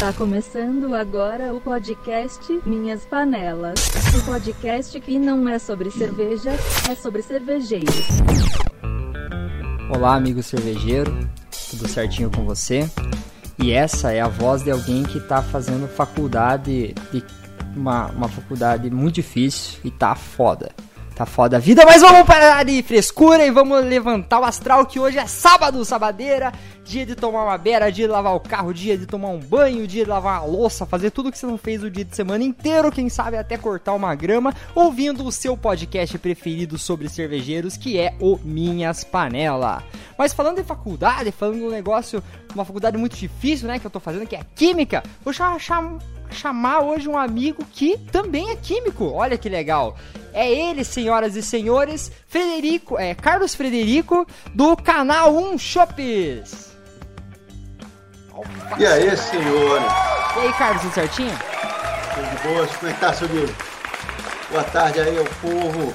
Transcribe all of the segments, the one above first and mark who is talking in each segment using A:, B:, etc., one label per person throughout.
A: Está começando agora o podcast Minhas Panelas. O podcast que não é sobre cerveja, é sobre cervejeiros.
B: Olá, amigo cervejeiro, tudo certinho com você? E essa é a voz de alguém que está fazendo faculdade, de uma, uma faculdade muito difícil e tá foda. Tá foda a vida, mas vamos parar de frescura e vamos levantar o astral que hoje é sábado, sabadeira, dia de tomar uma beira, dia de lavar o carro, dia de tomar um banho, dia de lavar a louça, fazer tudo que você não fez o dia de semana inteiro, quem sabe até cortar uma grama, ouvindo o seu podcast preferido sobre cervejeiros, que é o Minhas Panela. Mas falando em faculdade, falando de um negócio, uma faculdade muito difícil, né, que eu tô fazendo, que é química, vou chamar, chamar hoje um amigo que também é químico. Olha que legal. É ele, senhoras e senhores, Frederico, é Carlos Frederico do canal 1 Shops.
C: E aí, senhores?
B: E aí, Carlos, tudo certinho?
C: Tudo de boa? Como é que tá, seu Deus? Boa tarde aí ao povo.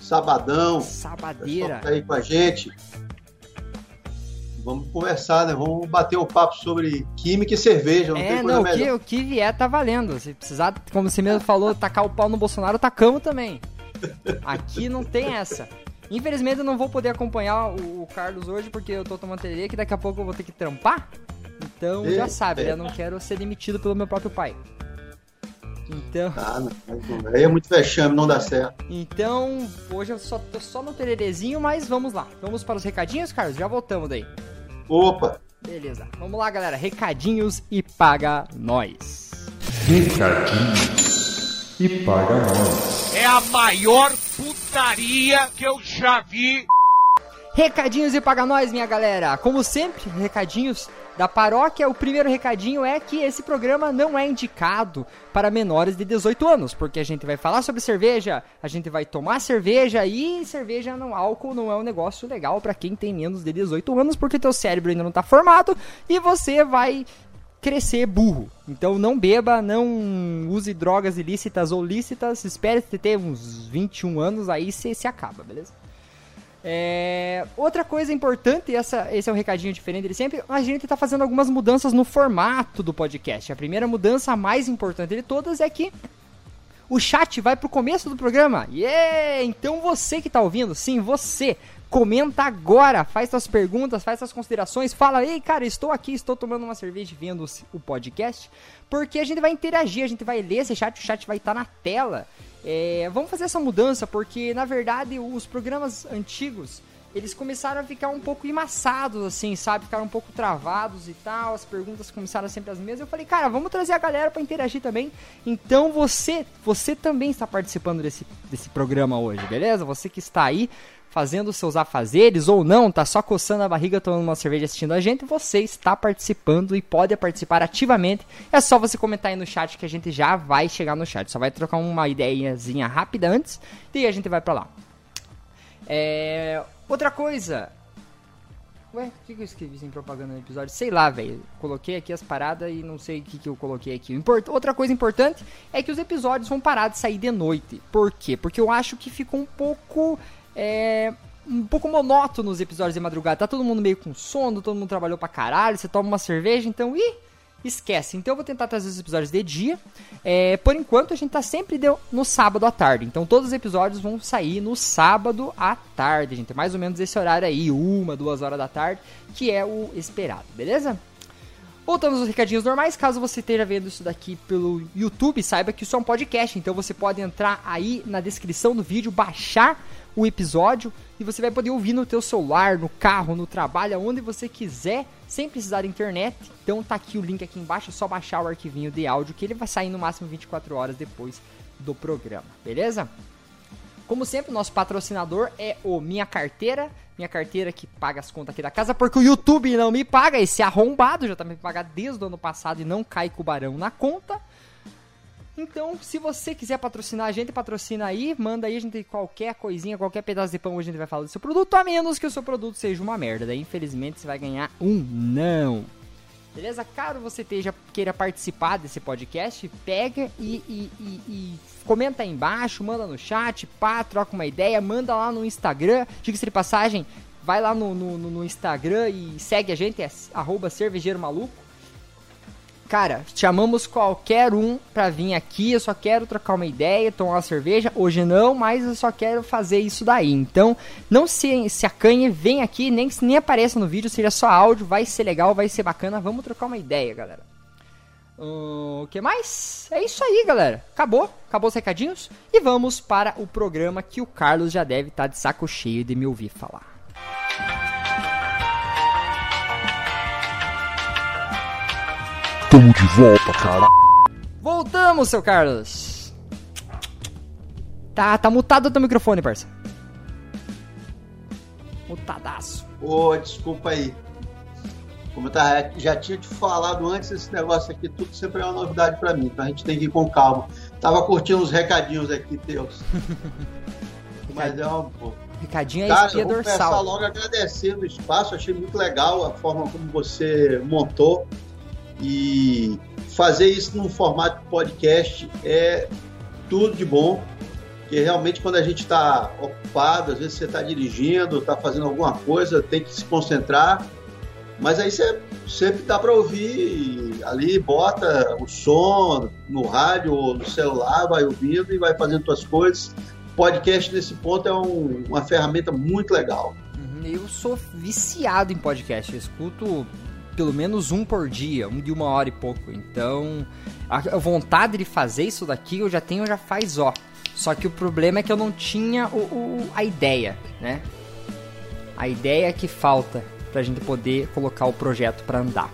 C: Sabadão.
B: Sabadeira.
C: Tá aí com a gente. Vamos conversar, né? Vamos bater um papo sobre química e cerveja. Não
B: é,
C: tem coisa
B: não, o que, o que vier tá valendo. Se precisar, como você mesmo falou, tacar o pau no Bolsonaro, tacamos também. Aqui não tem essa. Infelizmente eu não vou poder acompanhar o, o Carlos hoje porque eu tô tomando tererê que daqui a pouco eu vou ter que trampar. Então já sabe, né? Eu não quero ser demitido pelo meu próprio pai. Então,
C: Ah, não, não, aí é muito vexame, não dá certo.
B: então hoje eu só tô só no tererezinho, mas vamos lá. Vamos para os recadinhos, Carlos? Já voltamos daí.
C: Opa!
B: Beleza. Vamos lá, galera. Recadinhos e paga nós.
D: Recadinhos e paga nós.
E: É a maior putaria que eu já vi.
B: Recadinhos e paga nós, minha galera. Como sempre, recadinhos da paróquia. O primeiro recadinho é que esse programa não é indicado para menores de 18 anos, porque a gente vai falar sobre cerveja, a gente vai tomar cerveja e cerveja não álcool não é um negócio legal para quem tem menos de 18 anos, porque teu cérebro ainda não tá formado e você vai crescer burro. Então não beba, não use drogas ilícitas ou lícitas, espere ter uns 21 anos aí você se acaba, beleza? É, outra coisa importante, essa, esse é um recadinho diferente de sempre, a gente está fazendo algumas mudanças no formato do podcast. A primeira mudança, a mais importante de todas, é que o chat vai pro começo do programa. Yeah! Então você que tá ouvindo, sim, você, comenta agora, faz suas perguntas, faz suas considerações, fala, ei, cara, estou aqui, estou tomando uma cerveja e vendo o podcast, porque a gente vai interagir, a gente vai ler esse chat, o chat vai estar na tela. É, vamos fazer essa mudança, porque na verdade os programas antigos eles começaram a ficar um pouco emassados, assim, sabe? Ficaram um pouco travados e tal, as perguntas começaram sempre as mesmas. Eu falei, cara, vamos trazer a galera pra interagir também. Então você, você também está participando desse, desse programa hoje, beleza? Você que está aí fazendo seus afazeres ou não, tá só coçando a barriga tomando uma cerveja assistindo a gente, você está participando e pode participar ativamente. É só você comentar aí no chat que a gente já vai chegar no chat. Só vai trocar uma ideiazinha rápida antes e a gente vai pra lá. É, outra coisa. Ué, o que, eu escrevi sem propaganda no episódio? Sei lá, velho. Coloquei aqui as paradas e não sei o que, que eu coloquei aqui. Import- Outra coisa importante é que os episódios vão parar de sair de noite. Por quê? Porque eu acho que ficou um pouco. É, um pouco monótono os episódios de madrugada. Tá todo mundo meio com sono, todo mundo trabalhou pra caralho, você toma uma cerveja, então. Ih! Esquece. Então eu vou tentar trazer os episódios de dia. É, por enquanto a gente tá sempre de- no sábado à tarde. Então todos os episódios vão sair no sábado à tarde, gente. Mais ou menos esse horário aí, uma, duas horas da tarde, que é o esperado, beleza? Voltando aos recadinhos normais, caso você esteja vendo isso daqui pelo YouTube, saiba que isso é um podcast, então você pode entrar aí na descrição do vídeo, baixar o episódio e você vai poder ouvir no teu celular, no carro, no trabalho, aonde você quiser, sem precisar da internet. Então tá aqui o link aqui embaixo, é só baixar o arquivinho de áudio que ele vai sair no máximo 24 horas depois do programa, beleza? Como sempre, nosso patrocinador é o Minha Carteira. Minha carteira que paga as contas aqui da casa, porque o YouTube não me paga. Esse arrombado já tá me pagando desde o ano passado e não cai com o barão na conta. Então, se você quiser patrocinar a gente, patrocina aí, manda aí, a gente qualquer coisinha, qualquer pedaço de pão, a gente vai falar do seu produto, a menos que o seu produto seja uma merda. Daí, infelizmente, você vai ganhar um não. Beleza? Caso você esteja, queira participar desse podcast, pega e, e- e- e comenta aí embaixo, manda no chat, pá, troca uma ideia, manda lá no Instagram. Diga-se de passagem, vai lá no, no- no- no Instagram e segue a gente, é arroba cervejeiro maluco. Cara, chamamos qualquer um pra vir aqui. Eu só quero trocar uma ideia, tomar uma cerveja. Hoje não, mas eu só quero fazer isso daí. Então, não se, se acanhe, vem aqui, nem, nem apareça no vídeo, seja só áudio. Vai ser legal, vai ser bacana. Vamos trocar uma ideia, galera. O que mais? É isso aí, galera. Acabou, acabou os recadinhos. E vamos para o programa que o Carlos já deve estar de saco cheio de me ouvir falar.
D: Tamo de volta, cara.
B: Voltamos, seu Carlos. Tá, tá mutado o teu microfone, parça. Mutadaço.
C: Ô, desculpa aí. Como eu tava- já tinha te falado antes, esse negócio aqui tudo sempre é uma novidade pra mim, então a gente tem que ir com calma. Tava curtindo os recadinhos aqui teus. Mas é uma boa.
B: Recadinho é
C: Cara, começar
B: dorsal.
C: logo agradecendo o espaço, achei muito legal a forma como você montou e fazer isso num formato podcast é tudo de bom, porque realmente quando a gente está ocupado, às vezes você está dirigindo, está fazendo alguma coisa, tem que se concentrar, mas aí você sempre dá para ouvir ali, bota o som no rádio ou no celular, vai ouvindo e vai fazendo suas coisas. Podcast nesse ponto é um- uma ferramenta muito legal.
B: Uhum, Eu sou viciado em podcast. Eu escuto pelo menos um por dia, um de uma hora e pouco. Então, a vontade de fazer isso daqui eu já tenho já faz ó. Só que o problema é que eu não tinha o, o- a ideia, né? A ideia que falta pra gente poder colocar o projeto pra andar.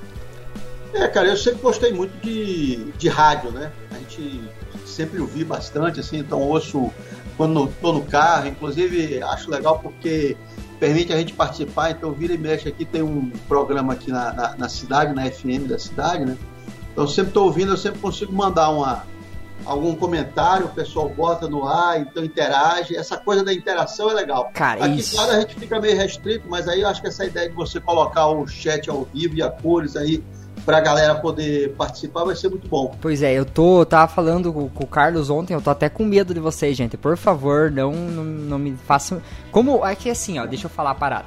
C: É, cara, eu sempre gostei muito de, de rádio, né? A gente sempre ouvi bastante, assim, então ouço quando estou no carro, inclusive acho legal porque permite a gente participar, então vira e mexe aqui, tem um programa aqui na, na, na cidade, na FM da cidade, né? Então sempre estou ouvindo, eu sempre consigo mandar uma, algum comentário, o pessoal bota no ar, então interage, essa coisa da interação é legal.
B: Cara,
C: Aqui,
B: isso.
C: claro, a gente fica meio restrito, mas aí eu acho que essa ideia de você colocar o chat ao vivo e a cores aí pra galera poder participar vai ser muito bom.
B: Pois é, eu tô, eu tava falando com, com o Carlos ontem, eu tô até com medo de vocês, gente. Por favor, não, não, não me façam. Como. É que assim, ó, deixa eu falar a parada.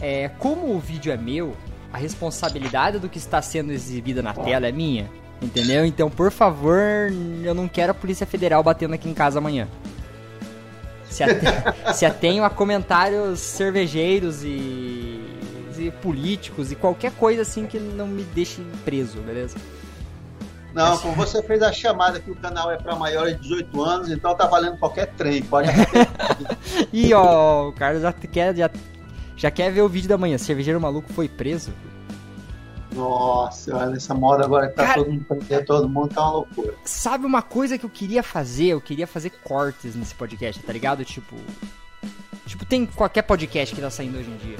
B: É, como o vídeo é meu, a responsabilidade do que está sendo exibido na tela é minha. Entendeu? Então, por favor, eu não quero a Polícia Federal batendo aqui em casa amanhã. Se se atenham a comentários cervejeiros e, e políticos e qualquer coisa assim que não me deixe preso, beleza?
C: Não, como você fez a chamada que o canal é para maiores de 18 anos, então tá valendo qualquer trem. Pode
B: E ó, o Carlos já quer, já, já quer ver o vídeo da manhã. Cervejeiro maluco foi preso.
C: Nossa, olha essa moda agora que tá
B: Cara-
C: todo mundo prender todo mundo, tá uma loucura.
B: Sabe uma coisa que eu queria fazer? Eu queria fazer cortes nesse podcast, tá ligado? Tipo. Tipo, tem qualquer podcast que tá saindo hoje em dia.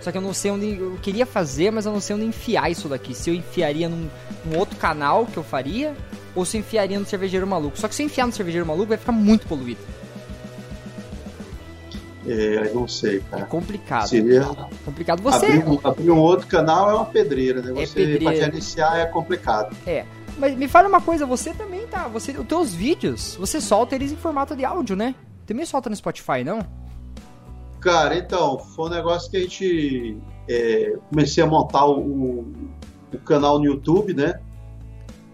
B: Só que eu não sei onde. Eu queria fazer, mas eu não sei onde enfiar isso daqui. Se eu enfiaria num, num outro canal que eu faria, ou se eu enfiaria no Cervejeiro Maluco. Só que se eu enfiar no Cervejeiro Maluco vai ficar muito poluído.
C: É, não sei,
B: É
C: cara.
B: complicado.
C: Seria
B: Complicado. Você.
C: abrir, um, abrir um outro canal é uma pedreira, né?
B: É
C: Você
B: pedreira.
C: pra gerenciar é complicado.
B: É. Mas me fala uma coisa, você também tá. Você, os teus vídeos, você solta eles em formato de áudio, né? Também solta no Spotify, não?
C: Cara, então, foi um negócio que a gente é, comecei a montar o, o canal no YouTube, né?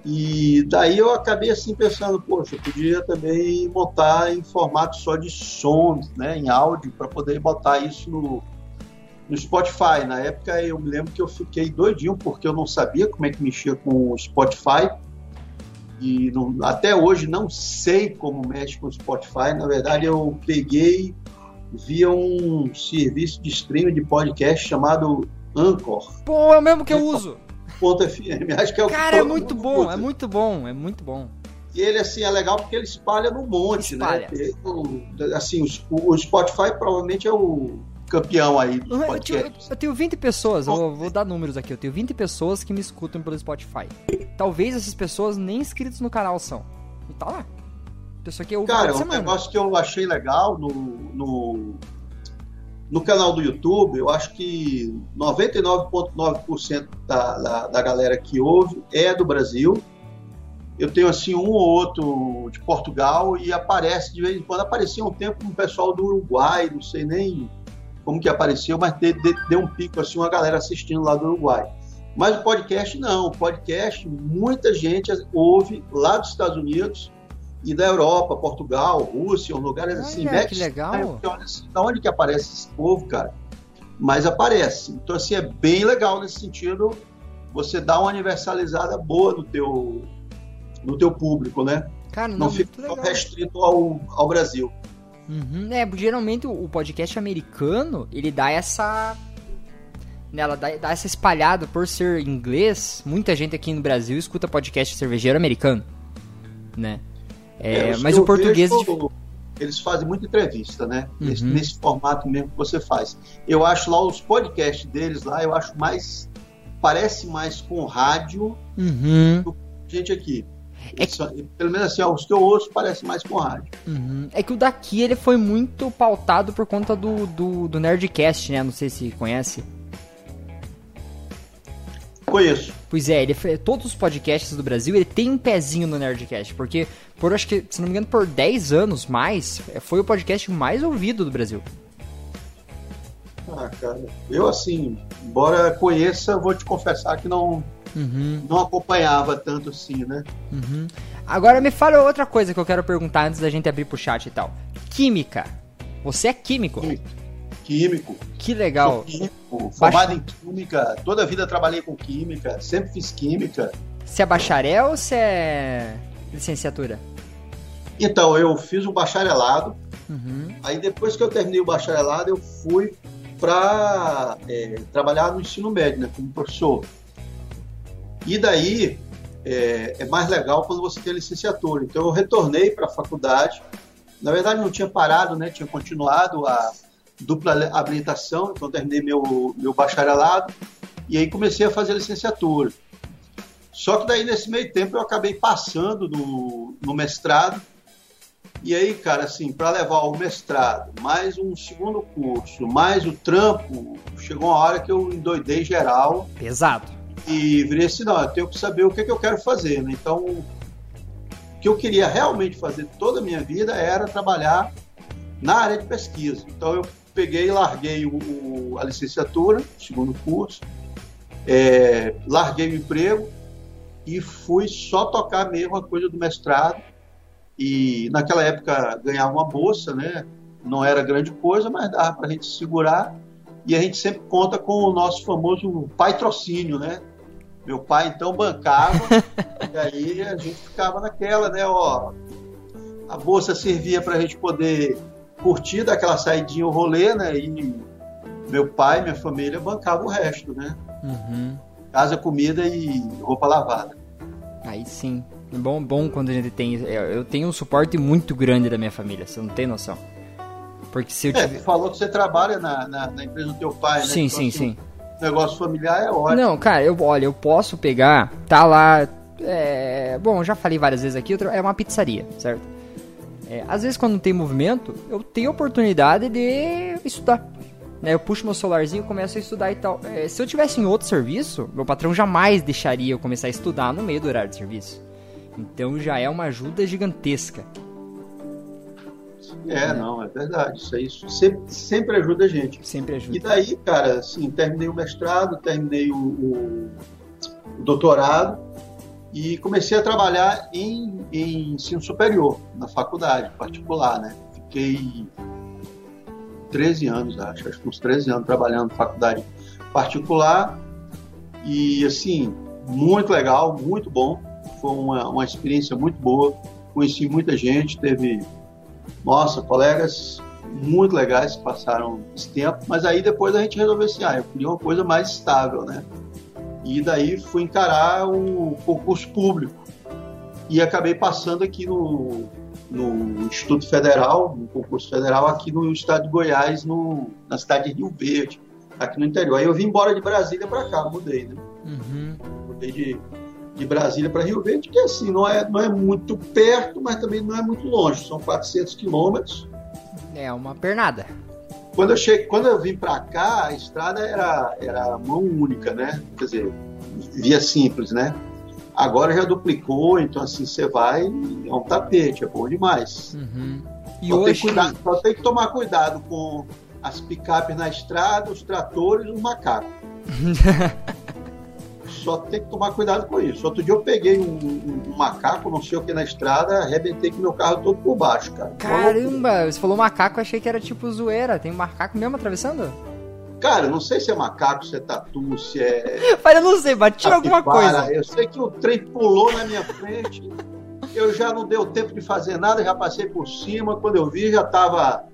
C: E daí eu acabei assim pensando, poxa, eu podia também montar em formato só de som, né? Em áudio, para poder botar isso no, no Spotify. Na época eu me lembro que eu fiquei doidinho porque eu não sabia como é que mexia com o Spotify. E não- até hoje não sei como mexe com o Spotify. Na verdade, eu peguei via um serviço de streaming de podcast chamado Anchor.
B: Pô, é o mesmo que eu uso.
C: Acho que é o
B: Cara, é muito bom,
C: usa.
B: é muito bom, é muito bom.
C: E ele, assim, é legal porque ele espalha no monte,
B: Espalha.
C: né? Ele, assim, o, o Spotify provavelmente é o campeão aí dos
B: Eu tenho, eu tenho 20 pessoas, eu vou, dar números aqui. Eu tenho 20 pessoas que me escutam pelo Spotify. Talvez essas pessoas nem inscritos no canal são. E tá lá. Pessoa que eu
C: Cara,
B: toda
C: um
B: semana.
C: negócio que eu achei legal no, no, no canal do YouTube, eu acho que 99,9% da, da, da galera que ouve é do Brasil. Eu tenho assim um ou outro de Portugal e aparece de vez em quando. Aparecia um tempo um pessoal do Uruguai, não sei nem como que apareceu, mas de- de- deu um pico assim, uma galera assistindo lá do Uruguai. Mas o podcast não. O podcast, muita gente ouve lá dos Estados Unidos e da Europa, Portugal, Rússia, lugares assim.
B: Olha, que legal.
C: Né? Assim, da onde que aparece esse povo, cara? Mas aparece. Então, assim, é bem legal nesse sentido. Você dá uma universalizada boa no teu, no teu público, né?
B: Cara, não,
C: Não fica restrito ao, ao Brasil.
B: Uhum. É, geralmente o podcast americano, ele dá essa. né, Ela dá, dá essa espalhada por ser inglês. Muita gente aqui no Brasil escuta podcast cervejeiro americano. Né? É,
C: os
B: mas
C: que
B: o português. é
C: vejo, eles fazem muita entrevista, né? Nesse,
B: Uhum.
C: nesse formato mesmo que você faz. Eu acho lá os podcasts deles lá, eu acho mais. Parece mais com rádio,
B: Uhum,
C: gente aqui.
B: É
C: são- pelo menos assim, os que eu ouço parece mais com rádio.
B: uhum. É que o daqui ele foi muito pautado por conta do, do, do Nerdcast, né? Não sei se conhece.
C: Conheço.
B: Pois é, ele todos os podcasts do Brasil, ele tem um pezinho no Nerdcast, porque por acho que, se não me engano, por 10 anos mais, é, foi o podcast mais ouvido do Brasil.
C: Ah, cara, eu assim, embora conheça, vou te confessar que não,
B: Uhum,
C: não acompanhava tanto assim, né?
B: uhum. Agora me fala outra coisa que eu quero perguntar antes da gente abrir pro chat e tal. Química. Você é químico?
C: Químico.
B: Que legal.
C: Sou químico, formado em química, toda a vida trabalhei com química, sempre fiz química.
B: Você é bacharel ou você é licenciatura?
C: Então, eu fiz o bacharelado,
B: Uhum.
C: aí depois que eu terminei o bacharelado, eu fui para trabalhar no ensino médio, né, como professor. E daí é, é mais legal quando você tem licenciatura. Então, eu retornei para a faculdade. Na verdade, não tinha parado, né, tinha continuado a dupla habilitação, então terminei meu, meu bacharelado e aí comecei a fazer a licenciatura. Só que daí, nesse meio tempo, eu acabei passando no, no mestrado. E aí, cara, assim, para levar o mestrado, mais um segundo curso, mais o trampo, chegou uma hora que eu endoidei geral
B: Pesado.
C: e virei assim, não, eu tenho que saber o que, que eu quero fazer, né? Então, o que eu queria realmente fazer toda a minha vida era trabalhar na área de pesquisa. Então, eu peguei e larguei o, o- a licenciatura, segundo curso, é, larguei o emprego e fui só tocar mesmo a coisa do mestrado. E naquela época ganhava uma bolsa, né? Não era grande coisa, mas dava para a gente se segurar. E a gente sempre conta com o nosso famoso patrocínio, né? Meu pai então bancava, e aí a gente ficava naquela, né? Ó, a bolsa servia para a gente poder curtir daquela saidinha o rolê, né? E meu pai, minha família bancava o resto, né?
B: Uhum.
C: Casa, comida e roupa lavada.
B: Aí sim. É bom, bom quando a gente tem. Eu eu tenho um suporte muito grande da minha família, você não tem noção. Porque se eu
C: É,
B: tiver.
C: você falou que você trabalha na, na, na empresa do teu pai, né?
B: Sim,
C: Então,
B: sim,
C: assim,
B: sim.
C: Negócio familiar é ótimo.
B: Não, cara, eu, olha, eu posso pegar, tá lá. É, bom, eu já falei várias vezes aqui, é uma pizzaria, certo? É, às vezes quando não tem movimento, eu tenho a oportunidade de estudar. Né, eu puxo meu celularzinho e começo a estudar e tal. É, se eu tivesse em outro serviço, meu patrão jamais deixaria eu começar a estudar no meio do horário de serviço. Então já é uma ajuda gigantesca.
C: É, não, é verdade. Isso aí sempre, sempre ajuda a gente.
B: Sempre
C: E
B: ajuda.
C: daí, cara, assim, terminei o mestrado, terminei o, o- o doutorado e comecei a trabalhar em, em ensino superior, na faculdade particular, né? Fiquei 13 anos, acho, acho que uns 13 anos trabalhando na faculdade particular e, assim, muito legal, muito bom. Foi uma, uma experiência muito boa. Conheci muita gente, teve, nossa, colegas muito legais que passaram esse tempo, mas aí depois a gente resolveu assim, ah, eu queria uma coisa mais estável, né? E daí fui encarar o concurso público e acabei passando aqui no, no Instituto Federal, no concurso federal aqui no estado de Goiás, no, na cidade de Rio Verde, aqui no interior. Aí eu vim embora de Brasília para cá, mudei, né?
B: Uhum.
C: Mudei de, de Brasília para Rio Verde, que assim, não é, não é muito perto, mas também não é muito longe, são 400 quilômetros.
B: É uma pernada.
C: Quando eu cheguei, quando eu vim para cá, a estrada era, era mão única, né? Quer dizer, via simples, né? Agora já duplicou, então assim você vai, é um tapete, é bom demais.
B: Uhum. E
C: só, tem
B: hoje.
C: cuidado- só tem que tomar cuidado com as picapes na estrada, os tratores e os macacos. só tem que tomar cuidado com isso. Outro dia eu peguei um, um- macaco, não sei o que, na estrada, arrebentei com meu carro todo por baixo, cara.
B: Caramba, você falou macaco, eu achei que era tipo zoeira. Tem um macaco mesmo atravessando?
C: Cara, não sei se é macaco, se é tatu, se é.
B: Mas eu não sei, batiu alguma coisa.
C: Eu sei que o trem pulou na minha frente. Eu já não deu tempo de fazer nada, já passei por cima. Quando eu vi, já tava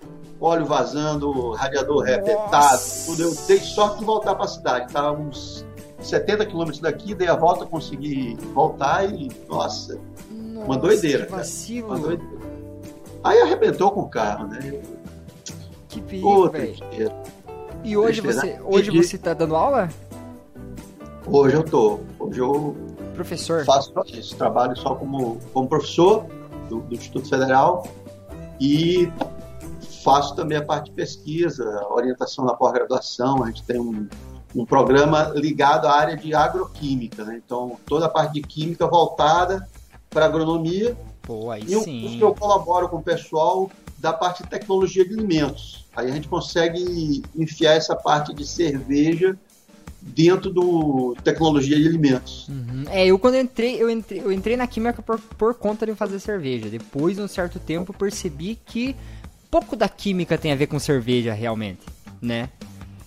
C: óleo vazando, radiador
B: Nossa.
C: tudo. Eu dei sorte de voltar para a cidade. Tava uns 70 quilômetros daqui, dei a volta, consegui voltar e, nossa, uma doideira,
B: que
C: cara.
B: vacilo.
C: uma doideira. Aí arrebentou com o carro, né?
B: Que perigo, velho. E hoje você, hoje você tá dando aula?
C: Hoje eu tô. Hoje eu
B: Professor.
C: faço isso, trabalho só como, como professor do, do Instituto Federal e faço também a parte de pesquisa, orientação na pós-graduação. A gente tem um, um programa ligado à área de agroquímica, né? então toda a parte de química voltada para agronomia
B: Pô, aí
C: e um
B: sim.
C: curso que eu colaboro com o pessoal da parte de tecnologia de alimentos. Aí a gente consegue enfiar essa parte de cerveja dentro do tecnologia de alimentos.
B: Uhum. É, eu quando eu entrei, eu entrei, eu entrei na química por, por conta de fazer cerveja. Depois, de um certo tempo, percebi que pouco da química tem a ver com cerveja, realmente, né?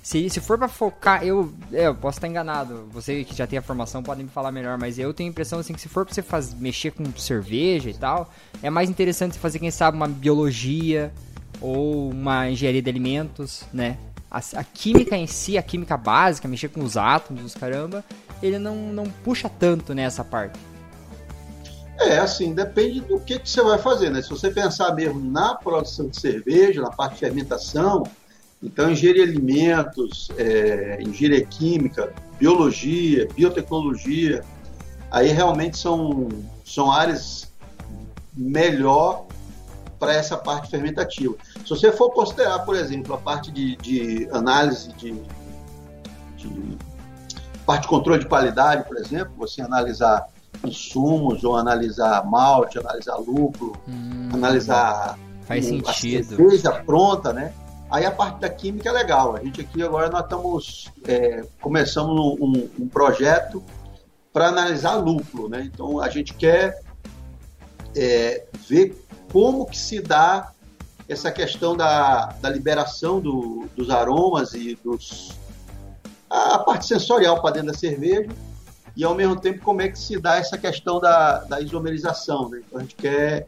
B: Se, se for pra focar, eu, é, eu posso estar enganado. Você que já tem a formação pode me falar melhor, mas eu tenho a impressão assim que se for pra você faz, mexer com cerveja e tal, é mais interessante você fazer, quem sabe, uma biologia ou uma engenharia de alimentos, né? A, a química em si, a química básica, mexer com os átomos, os caramba, ele não, não puxa tanto nessa parte.
C: É, assim, depende do que, que você vai fazer, né? Se você pensar mesmo na produção de cerveja, na parte de fermentação, então engenharia de alimentos, é, engenharia química, biologia, biotecnologia, aí realmente são, são áreas melhor para essa parte fermentativa. Se você for considerar, por exemplo, a parte de, de análise de, de parte de controle de qualidade, por exemplo, você analisar insumos ou analisar malte, analisar lúpulo, analisar
B: Faz
C: a
B: sentido.
C: cerveja pronta, né? Aí a parte da química é legal. A gente aqui agora nós estamos é, começamos um, um- projeto para analisar lúpulo, né? Então a gente quer é, ver como que se dá essa questão da, da liberação do- dos aromas e dos a parte sensorial para dentro da cerveja e ao mesmo tempo como é que se dá essa questão da, da isomerização, né? Então a gente quer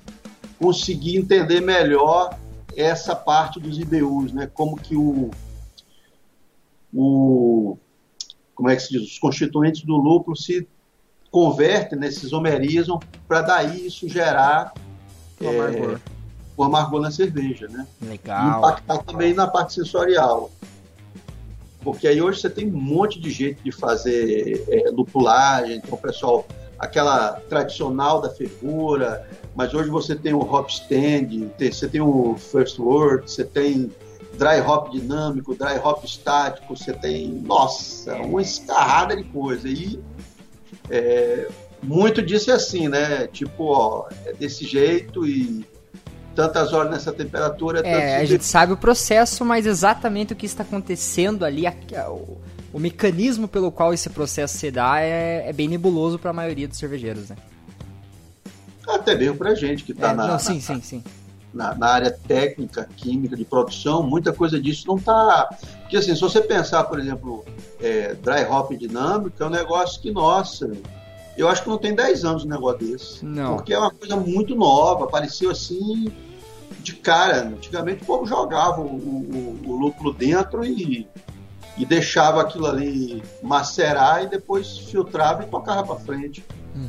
C: conseguir entender melhor essa parte dos IBUs, né? Como que o, o como é que se diz, os constituintes do lúpulo se convertem, né, se isomerizam para daí isso gerar
B: O amargor.
C: o amargor na cerveja, né? E
B: Legal.
C: impactar também na parte sensorial. Porque aí hoje você tem um monte de jeito de fazer é, lupulagem, então o pessoal, aquela tradicional da fervura, mas hoje você tem o hop stand, você tem o first word, você tem dry hop dinâmico, dry hop estático, você tem, nossa, uma escarrada de coisa. E é, muito disso é assim, né? Tipo, ó, é desse jeito e tantas horas nessa temperatura,
B: É, a
C: tantos
B: gente sabe o processo, mas exatamente o que está acontecendo ali, a- a- o, o mecanismo pelo qual esse processo se dá é, é bem nebuloso para a maioria dos cervejeiros, né?
C: Até mesmo pra gente que está
B: É,
C: na,
B: não,
C: na-
B: sim, sim, sim.
C: na, na área técnica, química, de produção, muita coisa disso não está. Porque assim, se você pensar, por exemplo, é, dry hop dinâmico, é um negócio que, nossa, eu acho que não tem 10 anos um negócio desse.
B: Não.
C: Porque é uma coisa muito nova, apareceu assim de cara. Antigamente o povo jogava o, o, o lúpulo dentro e, e deixava aquilo ali macerar e depois filtrava e tocava para frente.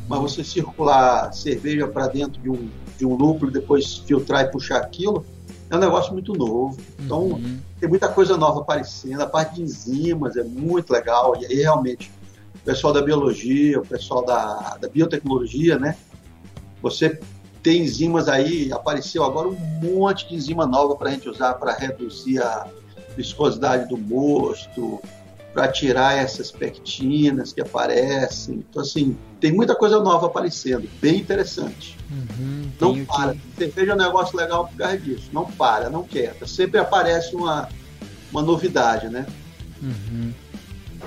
C: Mas você circular cerveja para dentro de um, de um lúpulo e depois filtrar e puxar aquilo, é um negócio muito novo. Então,
B: Uhum.
C: tem muita coisa nova aparecendo. A parte de enzimas é muito legal. E aí, realmente, o pessoal da biologia, o pessoal da, da biotecnologia, né? Você tem enzimas aí, apareceu agora um monte de enzima nova para a gente usar para reduzir a viscosidade do mosto, para tirar essas pectinas que aparecem. Então, assim, tem muita coisa nova aparecendo, bem interessante.
B: Uhum,
C: Não para.
B: que-
C: Cerveja é um negócio legal por causa disso. Não para, não quieta. Sempre aparece uma, uma novidade, né?
B: Uhum.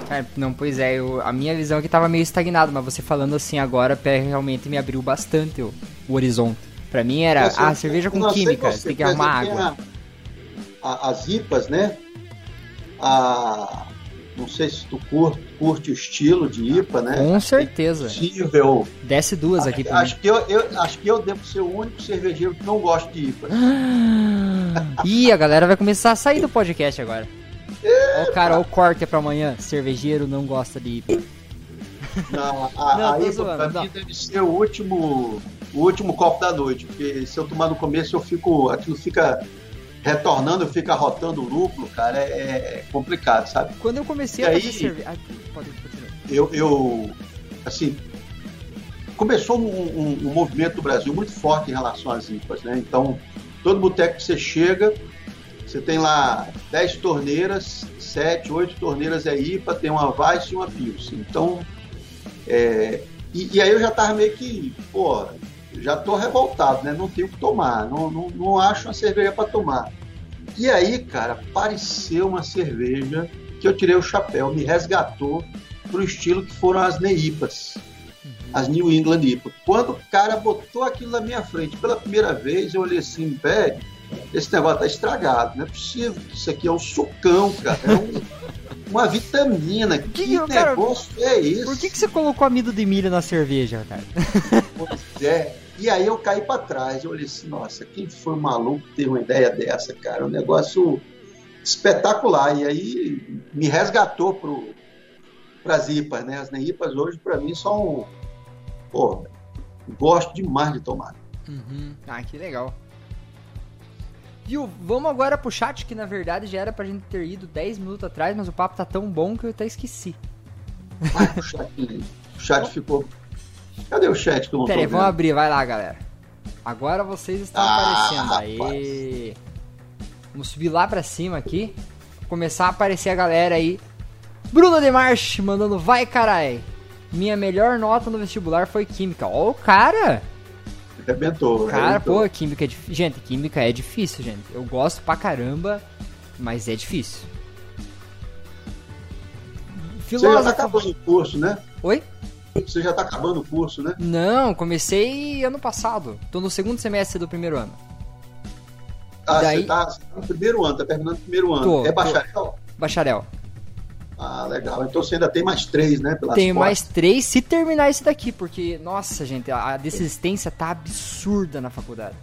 B: Cara, não, pois é, eu- a minha visão aqui tava meio estagnada, mas você falando assim agora, pé, realmente me abriu bastante o, o horizonte. Pra mim era,
C: Assim,
B: ah, cerveja com química,
C: você,
B: tem que arrumar água.
C: a- a- as IPAs, né? A, não sei se tu curte, curte o estilo de IPA, né?
B: Com certeza.
C: Possível.
B: Desce duas aqui pra mim.
C: Acho que eu, eu- acho que eu devo ser o único cervejeiro que não gosta de IPA.
B: Ih, a galera vai começar a sair do podcast agora. O cara, o corte pra amanhã. Cervejeiro não gosta de IPA.
C: Não, a,
B: Não,
C: a IPA
B: zoando,
C: pra
B: não.
C: mim deve ser o último, o último copo da noite, porque se eu tomar no começo eu fico, aquilo fica retornando, fica rotando o lúpulo, cara, é, é complicado, sabe?
B: Quando eu comecei
C: E
B: a
C: aí-
B: fazer cerveja. Ah, pode continuar.
C: eu, eu assim, começou um, um- um movimento no Brasil muito forte em relação às IPAs, né? Então, todo boteco que você chega, você tem lá 10 torneiras, 7, 8 torneiras é IPA, tem uma Weiss e uma Pilsen. Então, é, e, e aí eu já tava meio que, pô, já tô revoltado, né? Não tenho o que tomar, não, não, não acho uma cerveja para tomar. E aí, cara, apareceu uma cerveja que eu tirei o chapéu, me resgatou pro estilo que foram as NEIPAs, as New England IPA. Quando o cara botou aquilo na minha frente pela primeira vez, eu olhei assim, velho, esse negócio tá estragado, não é possível, isso aqui é um sucão, cara, é um- uma vitamina, que,
B: Que- cara,
C: negócio é esse?
B: Por que, que você colocou amido de milho na cerveja, cara?
C: Pois é. E aí eu caí para trás. Eu olhei assim, nossa, quem foi o maluco que teve uma ideia dessa, cara? Um negócio espetacular. E aí me resgatou pro, pras IPAs, né? As IPAs hoje, para mim, são. Pô, gosto demais de tomar.
B: Uhum. Ah, que legal. Viu, vamos agora pro chat, que na verdade já era pra gente ter ido 10 minutos atrás, mas o papo tá tão bom que eu até esqueci.
C: Ai, o chat, o chat ficou. Cadê o chat que eu não
B: Pera aí,
C: tô
B: vamos abrir, vai lá, galera. Agora vocês estão
C: Ah,
B: aparecendo. Aê! Vamos subir lá pra cima aqui. Começar a aparecer a galera aí. Bruno Demarche mandando vai carai. Minha melhor nota no vestibular foi química. Ó, o cara!
C: Arrebentou.
B: Cara,
C: arrebentou.
B: pô, química é difícil. Gente, química é difícil, gente. Eu gosto pra caramba, mas é difícil.
C: Você já tá
B: Filósofo.
C: acabando o curso, né?
B: Oi?
C: Você já tá acabando o curso, né?
B: Não, comecei ano passado. Tô no segundo semestre do primeiro ano.
C: Ah,
B: Daí-
C: você, tá, você tá no primeiro ano, tá terminando o primeiro ano.
B: Tô,
C: é
B: tô.
C: bacharel?
B: Bacharel.
C: Ah, legal. Então você ainda tem mais três, né?
B: Tenho mais
C: costas.
B: três se terminar esse daqui, porque, nossa, gente, a desistência tá absurda na faculdade.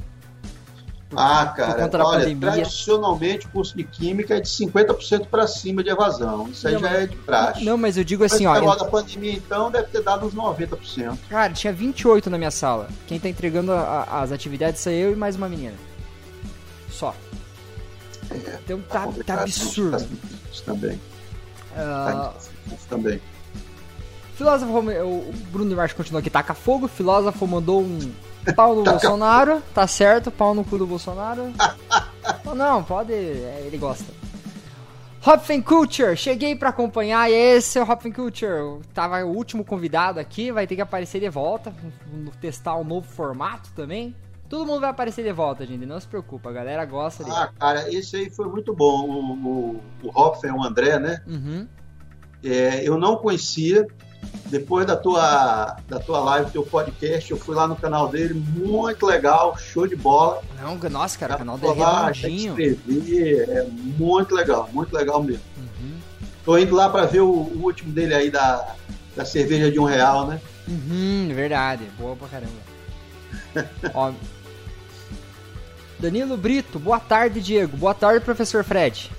C: Ah,
B: por
C: cara,
B: da
C: olha, tradicionalmente o curso de Química é de 50% para cima de evasão. Isso aí
B: Não,
C: já é de praxe.
B: Não, mas eu digo assim,
C: o
B: ó.
C: negócio
B: eu-
C: da pandemia, então, deve ter dado uns 90%.
B: Cara, tinha 28 na minha sala. Quem tá entregando a- a- as atividades sou eu e mais uma menina. Só. Então tá, tá
C: complicado,
B: absurdo.
C: Tá difícil também.
B: Ah,
C: Tá também.
B: filósofo, o Bruno Marques continua aqui, taca fogo. Filósofo mandou um pau no
C: Taca
B: Bolsonaro. Tá certo, pau no cu do Bolsonaro. Não, não, pode, é, ele gosta. Hopfen Culture, cheguei pra acompanhar. E esse é o Hopfen Culture. Tava o último convidado aqui, vai ter que aparecer de volta. Testar um novo formato também. Todo mundo vai aparecer de volta, gente. Não se preocupa, a galera gosta de.
C: Ah, cara, esse aí foi muito bom. O, o, o Hopfen, o André, né?
B: Uhum.
C: É, eu não conhecia. Depois da tua, da tua live, teu podcast, eu fui lá no canal dele, muito legal, show de bola.
B: Não, nossa, cara, o canal dele é
C: lá, escrever, é muito legal, muito legal mesmo.
B: Uhum.
C: Tô indo lá para ver o, o último dele aí da, da cerveja de um real, né?
B: Uhum, verdade. Boa pra caramba. Ó. Danilo Brito, boa tarde, Diego. Boa tarde, professor Fred.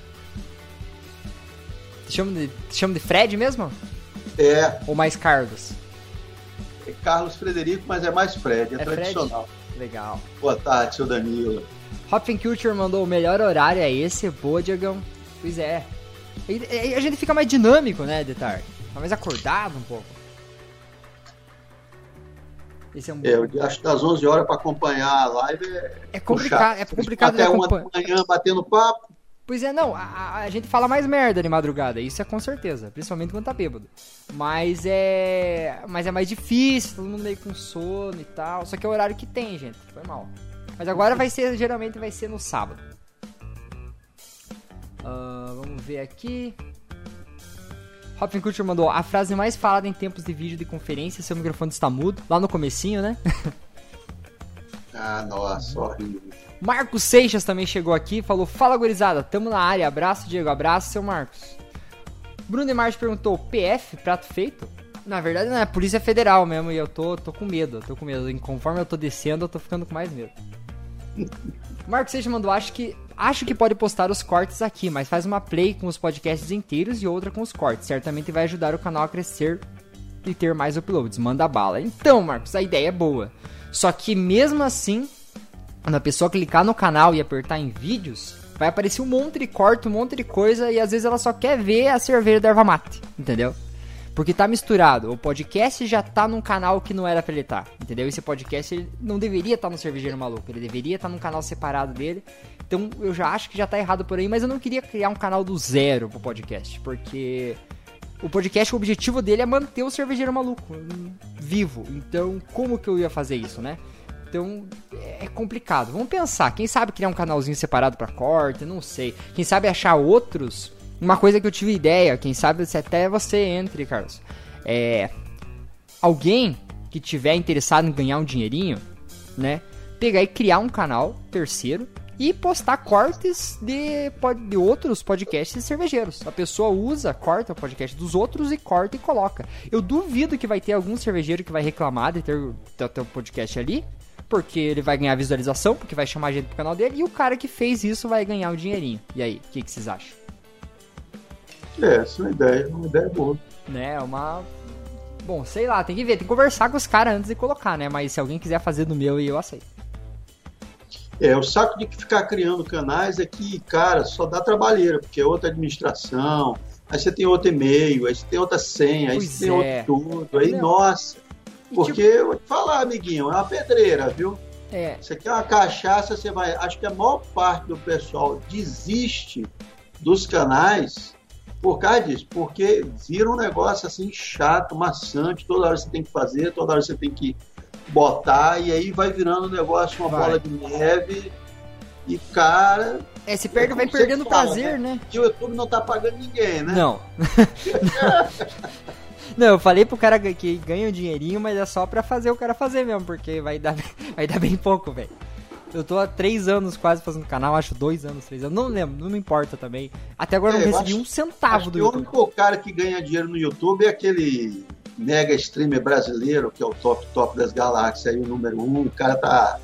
B: Te chamo de, te chamo de Fred mesmo?
C: É,
B: Ou mais Carlos?
C: é Carlos Frederico, mas é mais Fred, é,
B: É Fred?
C: tradicional.
B: Legal.
C: Boa tarde, seu Danilo.
B: Hopfen Culture mandou o melhor horário é esse. Boa, Diegão. Pois é. E- a gente fica mais dinâmico, né, de tarde. Fica mais acordado um pouco. Esse é um
C: É, eu acho que das 11 horas para acompanhar a live é,
B: É complicado, é complicado de
C: Até uma da manhã batendo papo.
B: Pois é, não, a, a- gente fala mais merda de madrugada, isso é com certeza, principalmente quando tá bêbado. Mas é. Mas é mais difícil, todo mundo meio com sono e tal. Só que é o horário que tem, gente. Foi mal. Mas agora vai ser, geralmente vai ser no sábado. Ah, vamos ver aqui. Hopfen Culture mandou a frase mais falada em tempos de vídeo de conferência, seu microfone está mudo, lá no comecinho, né?
C: Ah, nossa, horrível.
B: Marcos Seixas também chegou aqui, falou: Fala gurizada, tamo na área, abraço Diego, abraço seu Marcos. Bruno Demarche perguntou: PF, prato feito? Na verdade não é Polícia Federal mesmo, e eu tô, tô com medo, tô com medo. E Conforme eu tô descendo, eu tô ficando com mais medo. Marcos Seixas mandou: Acho que, acho que pode postar os cortes aqui, mas faz uma play com os podcasts inteiros e outra com os cortes. Certamente vai ajudar o canal a crescer e ter mais uploads. Manda bala. Então, Marcos, a ideia é boa. Só que mesmo assim, quando a pessoa clicar no canal e apertar em vídeos, vai aparecer um monte de corte, um monte de coisa e às vezes ela só quer ver a cerveja da erva mate, entendeu? Porque tá misturado. O podcast já tá num canal que não era pra ele estar, entendeu? Esse podcast não deveria estar no Cervejeiro Maluco, ele deveria estar num canal separado dele. Então eu já acho que já tá errado por aí, mas eu não queria criar um canal do zero pro podcast, porque o podcast, o objetivo dele é manter o Cervejeiro Maluco hum, vivo. Então, como que eu ia fazer isso, né? Então, é complicado. Vamos pensar, quem sabe criar um canalzinho separado pra corte, não sei. Quem sabe achar outros. Uma coisa que eu tive ideia, quem sabe se até você entre, Carlos. É alguém que tiver interessado em ganhar um dinheirinho, né? Pegar e criar um canal terceiro e postar cortes de, de outros podcasts cervejeiros. A pessoa usa, corta o podcast dos outros e corta e coloca. Eu duvido que vai ter algum cervejeiro que vai reclamar de ter o podcast ali, porque ele vai ganhar visualização, porque vai chamar gente pro canal dele, e o cara que fez isso vai ganhar um dinheirinho. E aí, o que, que vocês acham?
C: É, essa é uma ideia, uma ideia boa.
B: Né, é uma. Bom, sei lá, tem que ver, tem que conversar com os caras antes de colocar, né? Mas se alguém quiser fazer do meu, eu aceito.
C: É, o saco de ficar criando canais é que, cara, só dá trabalheira, porque é outra administração, aí você tem outro e-mail, aí você tem outra senha, aí
B: Pois
C: você tem
B: é.
C: outro tudo, aí,
B: Não.
C: nossa.
B: E,
C: Porque, eu vou te falar, amiguinho, é uma pedreira, viu?
B: É,
C: Você quer uma cachaça, você vai. Acho que a maior parte do pessoal desiste dos canais por causa disso, porque vira um negócio assim chato, maçante, toda hora você tem que fazer, toda hora você tem que botar, e aí vai virando um negócio, uma
B: Vai.
C: bola de neve, e cara,
B: é se perde,
C: É
B: vai perdendo
C: fala,
B: prazer, né?
C: e o YouTube não tá pagando ninguém, né?
B: Não. Não, eu falei pro cara que ganha um dinheirinho, mas é só pra fazer o cara fazer mesmo, porque vai dar, vai dar bem pouco, velho. Eu tô há três anos quase fazendo canal, acho dois anos, três anos, não lembro, não me importa também. Até agora eu
C: É,
B: não recebi
C: acho-
B: um centavo do
C: que o
B: YouTube.
C: único cara que ganha dinheiro no YouTube é aquele mega streamer brasileiro, que é o top top das galáxias, aí o número um. O cara tá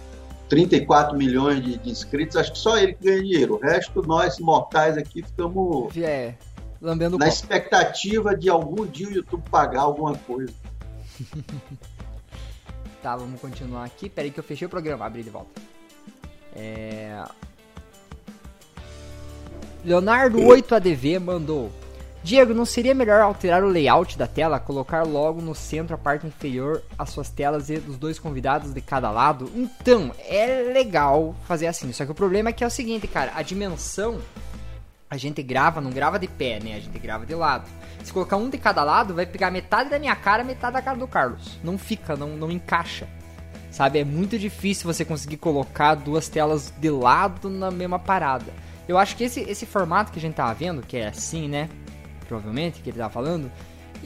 C: 34 milhões de, de inscritos, acho que só ele que ganha dinheiro. O resto, nós mortais aqui, ficamos
B: É, lambendo
C: na
B: copo.
C: expectativa de algum dia o YouTube pagar alguma coisa.
B: Tá, vamos continuar aqui. Pera aí que eu fechei o programa, abri de volta. É... Leonardo 8ADV mandou. Diego, não seria melhor alterar o layout da tela, colocar logo no centro a parte inferior as suas telas e dos dois convidados de cada lado? Então, é legal fazer assim. Só que o problema é que é o seguinte, cara, a dimensão a gente grava, não grava de pé, né? A gente grava de lado. Se colocar um de cada lado, vai pegar metade da minha cara, metade da cara do Carlos. Não fica, não, não encaixa. Sabe? É muito difícil você conseguir colocar duas telas de lado na mesma parada. Eu acho que esse, esse formato que a gente tava vendo, que é assim, né? Provavelmente, que ele tava falando,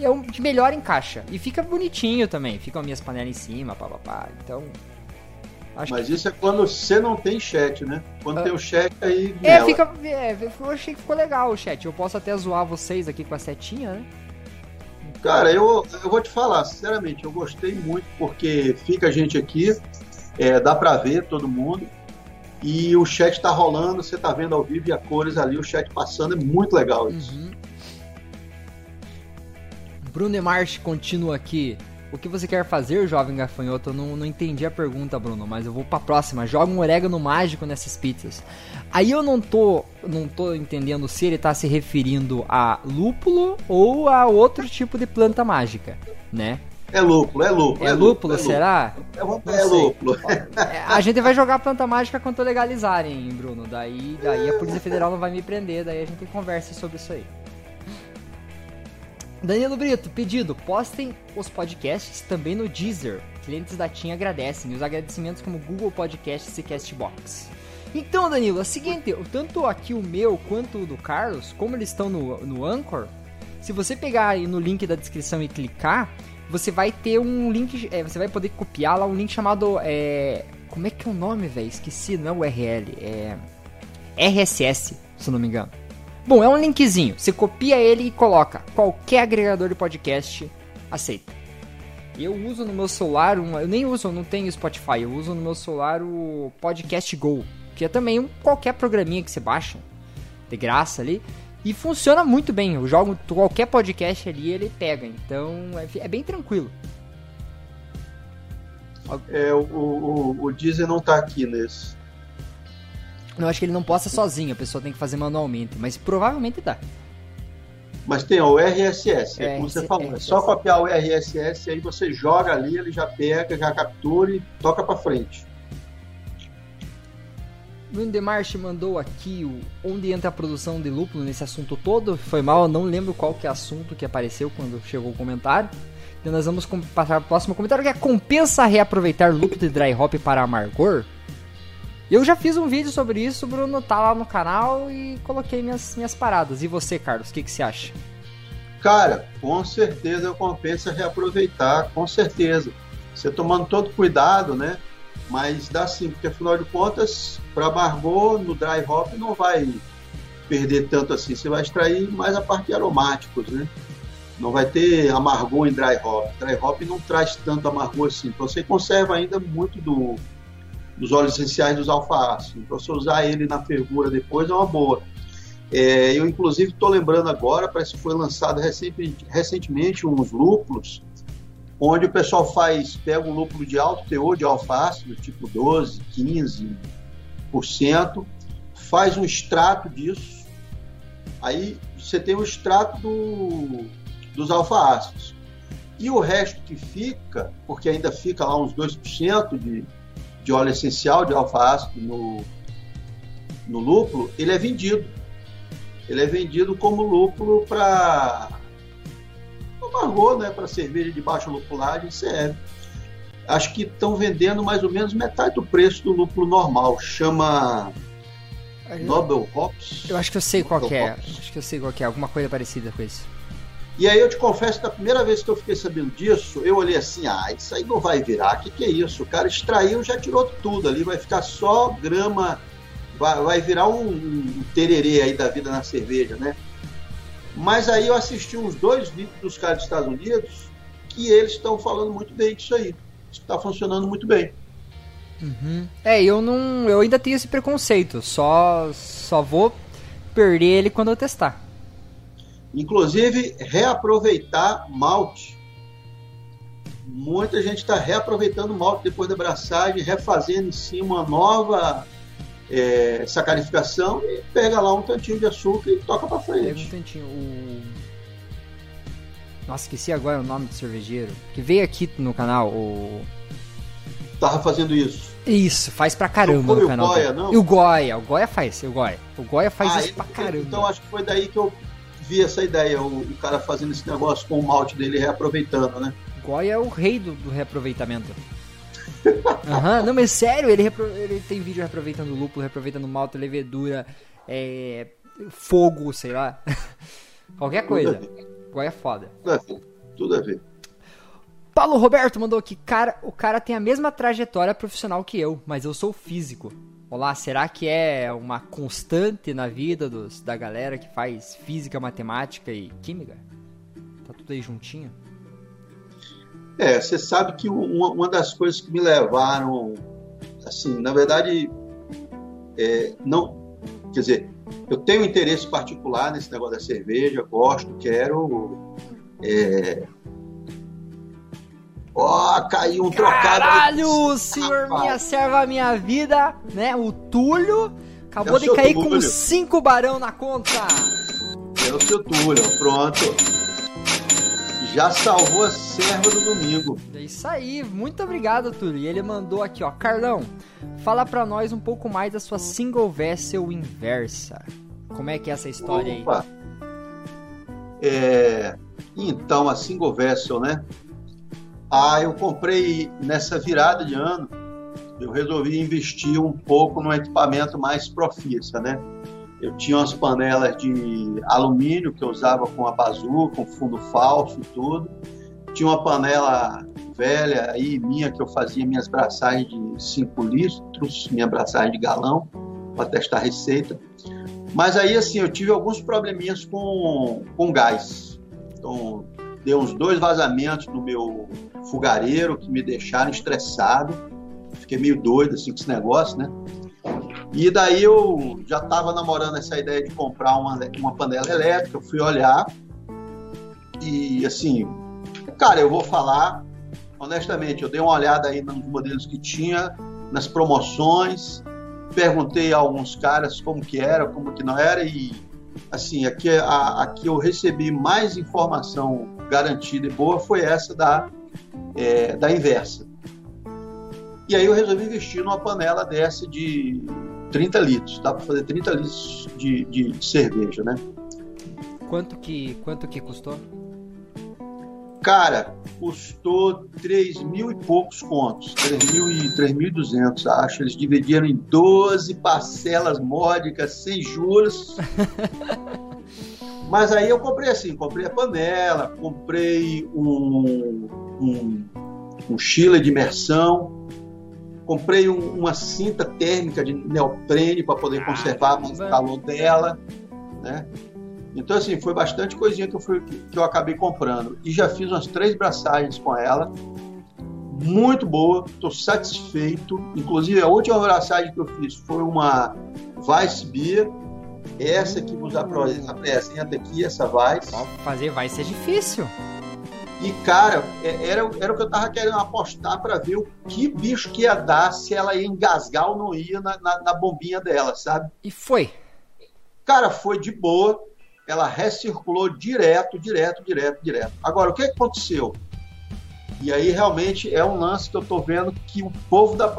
B: é o que melhor encaixa. E fica bonitinho também. Ficam as minhas panelas em cima, papapá. Então. Acho
C: Mas
B: que.
C: isso é quando você não tem chat, né? Quando
B: Ah.
C: tem o chat aí.
B: É,
C: mela.
B: fica. É, eu achei que ficou legal o chat. Eu posso até zoar vocês aqui com a setinha, né?
C: Cara, eu, eu vou te falar, sinceramente, eu gostei muito porque fica a gente aqui, é, dá pra ver todo mundo, e o chat tá rolando, você tá vendo ao vivo e a cores ali, o chat passando, é muito legal isso.
B: Uhum. Bruno Emarche continua aqui. O que você quer fazer, jovem gafanhoto? Eu não, não entendi a pergunta, Bruno, mas eu vou pra próxima. Joga um orégano mágico nessas pizzas. Aí eu não tô, não tô entendendo se ele tá se referindo a lúpulo ou a outro tipo de planta mágica, né?
C: É lúpulo, é lúpulo.
B: É lúpulo,
C: é
B: será?
C: É, lúpulo. É
B: sei.
C: lúpulo.
B: É, a gente vai jogar planta mágica quando legalizarem, Bruno. Daí, daí a Polícia Federal não vai me prender, daí a gente conversa sobre isso aí. Danilo Brito, pedido, postem os podcasts também no Deezer. Clientes da TIM agradecem. Os agradecimentos como Google Podcasts e Castbox. Então, Danilo, é o seguinte, tanto aqui o meu quanto o do Carlos, como eles estão no, no Anchor, Se você pegar aí no link da descrição e clicar, você vai ter um link, é, você vai poder copiar lá um link chamado, é, como é que é o nome, velho? Esqueci, não é URL, é RSS, se eu não me engano. Bom, é um linkzinho, você copia ele e coloca. Qualquer agregador de podcast aceita. Eu uso no meu celular, eu nem uso, eu não tenho Spotify, eu uso no meu celular o Podcast Go, que é também um, qualquer programinha que você baixa, de graça ali, e funciona muito bem. Eu jogo qualquer podcast ali, ele pega, então é, é bem tranquilo.
C: É, o, o, o Deezer não tá aqui nesse.
B: Eu acho que ele não posta sozinho, a pessoa tem que fazer manualmente, mas provavelmente dá.
C: Mas tem ó, o RSS, é,
B: É,
C: como você
B: RSS.
C: falou. É só copiar o RSS, aí você joga ali, ele já pega, já captura e toca pra frente.
B: O Indemarche mandou aqui o onde entra a produção de lúpulo nesse assunto todo. Foi mal, eu não lembro qual que é o assunto que apareceu quando chegou o comentário. Então nós vamos passar para o próximo comentário que é compensa reaproveitar lúpulo de dry hop para amargor? Eu já fiz um vídeo sobre isso, Bruno tá lá no canal e coloquei minhas, minhas paradas. E você, Carlos, o que, que você acha?
C: Cara, com certeza compensa reaproveitar, com certeza. Você tomando todo cuidado, né? Mas dá sim, porque afinal de contas, para amargor no dry hop não vai perder tanto assim. Você vai extrair mais a parte de aromáticos, né? Não vai ter amargor em dry hop. Dry hop não traz tanto amargor assim. Então você conserva ainda muito do, dos óleos essenciais dos alfa-ácidos. Então se usar ele na fervura depois é uma boa. É, eu, inclusive, estou lembrando agora, parece que foi lançado recentemente, recentemente uns lúpulos, onde o pessoal faz, pega um lúpulo de alto teor de alfa-ácido, tipo 12, 15%, faz um extrato disso, aí você tem o extrato do, dos alfa-ácidos. E o resto que fica, porque ainda fica lá uns 2% de, de óleo essencial de alfa-ácido no, no lúpulo, ele é vendido ele é vendido como lúpulo para amargor, né, para cerveja de baixa lupulagem serve. Acho que estão vendendo mais ou menos metade do preço do lúpulo normal. Chama Nobel Hops.
B: Eu acho que eu sei qual que é.
C: Hops.
B: Acho que eu sei qual é. Alguma coisa parecida com isso.
C: E aí eu te confesso que a primeira vez que eu fiquei sabendo disso, eu olhei assim, ah, isso aí não vai virar, o que, que é isso? O cara extraiu, já tirou tudo ali, vai ficar só grama, vai, vai virar um, um tererê aí da vida na cerveja, né? Mas aí eu assisti uns dois vídeos dos caras dos Estados Unidos que eles estão falando muito bem disso aí. Está funcionando muito bem.
B: É, eu não. Eu ainda tenho esse preconceito. Só. Só vou perder ele quando eu testar.
C: Inclusive, reaproveitar malte. Muita gente está reaproveitando malte depois da abraçagem, refazendo em cima uma nova é, sacarificação e pega lá um tantinho de açúcar e toca para
B: Pega um
C: frente.
B: tantinho. O. Nossa, esqueci agora o nome do cervejeiro. Que veio aqui no canal, o.
C: Tava fazendo isso.
B: Isso, faz pra caramba
C: foi
B: no
C: o
B: canal.
C: Goya,
B: dele.
C: não?
B: E o Goya, o Goya faz, o Goya. O Goya faz
C: Ah,
B: isso
C: ele-
B: pra caramba.
C: Então acho que foi daí que eu vi essa ideia, o, o cara fazendo esse negócio com o malte dele reaproveitando, né?
B: Goya é o rei do, do reaproveitamento. Aham, não, mas sério, ele, repro- ele tem vídeo reaproveitando lúpulo, reaproveitando malte, levedura, é, fogo, sei lá. Qualquer coisa. Goya é foda.
C: Tudo a ver. Tudo a ver.
B: Paulo Roberto mandou aqui, cara, o cara tem a mesma trajetória profissional que eu, mas eu sou físico. Olá, será que é uma constante na vida dos, da galera que faz física, matemática e química? Tá tudo aí juntinho?
C: É, você sabe que uma, uma das coisas que me levaram, assim, na verdade, é, não, quer dizer, eu tenho interesse particular nesse negócio da cerveja, gosto, quero. É... Ó, caiu um trocado. aí.
B: Caralho, senhor,
C: Rapaz.
B: minha serva, minha vida, né? O Túlio acabou
C: É o
B: de cair com
C: Túlio.
B: cinco barão na conta.
C: É o seu Túlio, pronto. Já salvou a serva do domingo.
B: É isso aí, muito obrigado, Túlio. E ele mandou aqui, ó, Carlão, fala pra nós um pouco mais da sua single vessel inversa. Como é que é essa história aí?
C: Opa. É, então, a single vessel, né? Ah, eu comprei nessa virada de ano, eu resolvi investir um pouco num equipamento mais profissa, né? Eu tinha umas panelas de alumínio que eu usava com a bazuca, com fundo falso e tudo. Tinha uma panela velha aí minha que eu fazia minhas braçagens de 5 litros, minha braçagem de galão, para testar receita. Mas aí, assim, eu tive alguns probleminhas com, com gás. Então, deu uns dois vazamentos no meu fogareiro que me deixaram estressado. Fiquei meio doido, assim, com esse negócio, né? E daí eu já estava namorando essa ideia de comprar uma, uma panela elétrica, eu fui olhar e assim, cara, eu vou falar honestamente, eu dei uma olhada aí nos modelos que tinha, nas promoções, perguntei a alguns caras como que era, como que não era e assim, aqui, a, aqui eu recebi mais informação garantida e boa foi essa da, é, da inversa. E aí eu resolvi investir numa panela dessa de 30 litros, dá para fazer 30 litros de, de, cerveja, né?
B: Quanto que, quanto que custou?
C: Cara, custou 3 mil e poucos contos, 3.200, acho. Eles dividiram em 12 parcelas módicas, sem juros. Mas aí eu comprei assim, comprei a panela, comprei um, um, um chile de imersão, Comprei um, uma cinta térmica de neoprene para poder ah, conservar o calor dela, né? Então, assim, foi bastante coisinha que eu, fui, que eu acabei comprando. E já fiz umas três braçagens com ela. Muito boa, estou satisfeito. Inclusive, a última braçagem que eu fiz foi uma Vice Beer. Essa que vos apresenta aqui, essa Vice.
B: Fazer vai ser difícil.
C: E, cara, é, era, era o que eu tava querendo apostar para ver o que bicho que ia dar se ela ia engasgar ou não ia na, na, na bombinha dela, sabe?
B: E foi.
C: Cara, foi de boa. Ela recirculou direto, direto, direto, direto. Agora, o que aconteceu? E aí, realmente, é um lance que eu tô vendo que o povo da.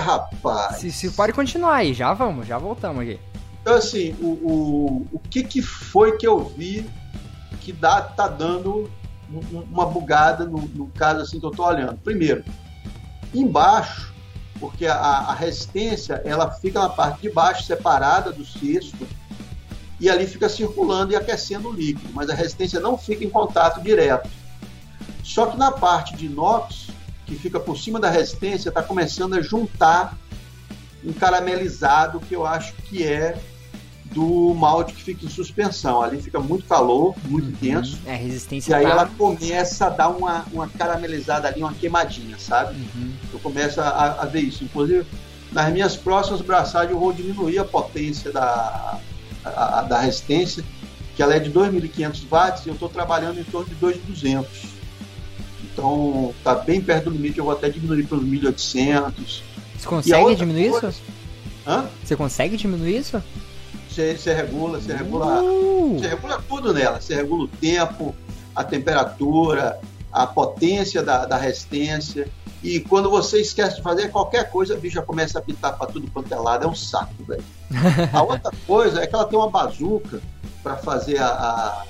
C: Rapaz.
B: Se, se pode continuar aí, já vamos, já voltamos aqui.
C: Então, assim, o, o, o que, que foi que eu vi que dá, tá dando uma bugada no, no caso assim que eu estou olhando. Primeiro, embaixo, porque a, a, resistência ela fica na parte de baixo, separada do cesto, e ali fica circulando e aquecendo o líquido, mas a resistência não fica em contato direto. Só que na parte de inox, que fica por cima da resistência, está começando a juntar um caramelizado que eu acho que é do malte que fica em suspensão. Ali fica muito calor, muito uhum. intenso.
B: É, resistência.
C: E aí tá... ela começa a dar uma, uma caramelizada ali, uma queimadinha, sabe? Uhum. Eu começo a, a, ver isso. Inclusive, nas minhas próximas braçagens eu vou diminuir a potência da, a, a, da resistência, que ela é de 2.500 watts e eu estou trabalhando em torno de 2.200. Então, tá bem perto do limite, eu vou até diminuir para os 1.800.
B: Você consegue diminuir coisa... isso? Hã? Você consegue diminuir isso?
C: você, você regula, você regula, uh! você regula tudo nela. Você regula o tempo, a temperatura, a potência da, da resistência. E quando você esquece de fazer qualquer coisa, a bicha já começa a pitar para tudo quanto é lado. É um saco, velho. a outra coisa é que ela tem uma bazuca para fazer a, a,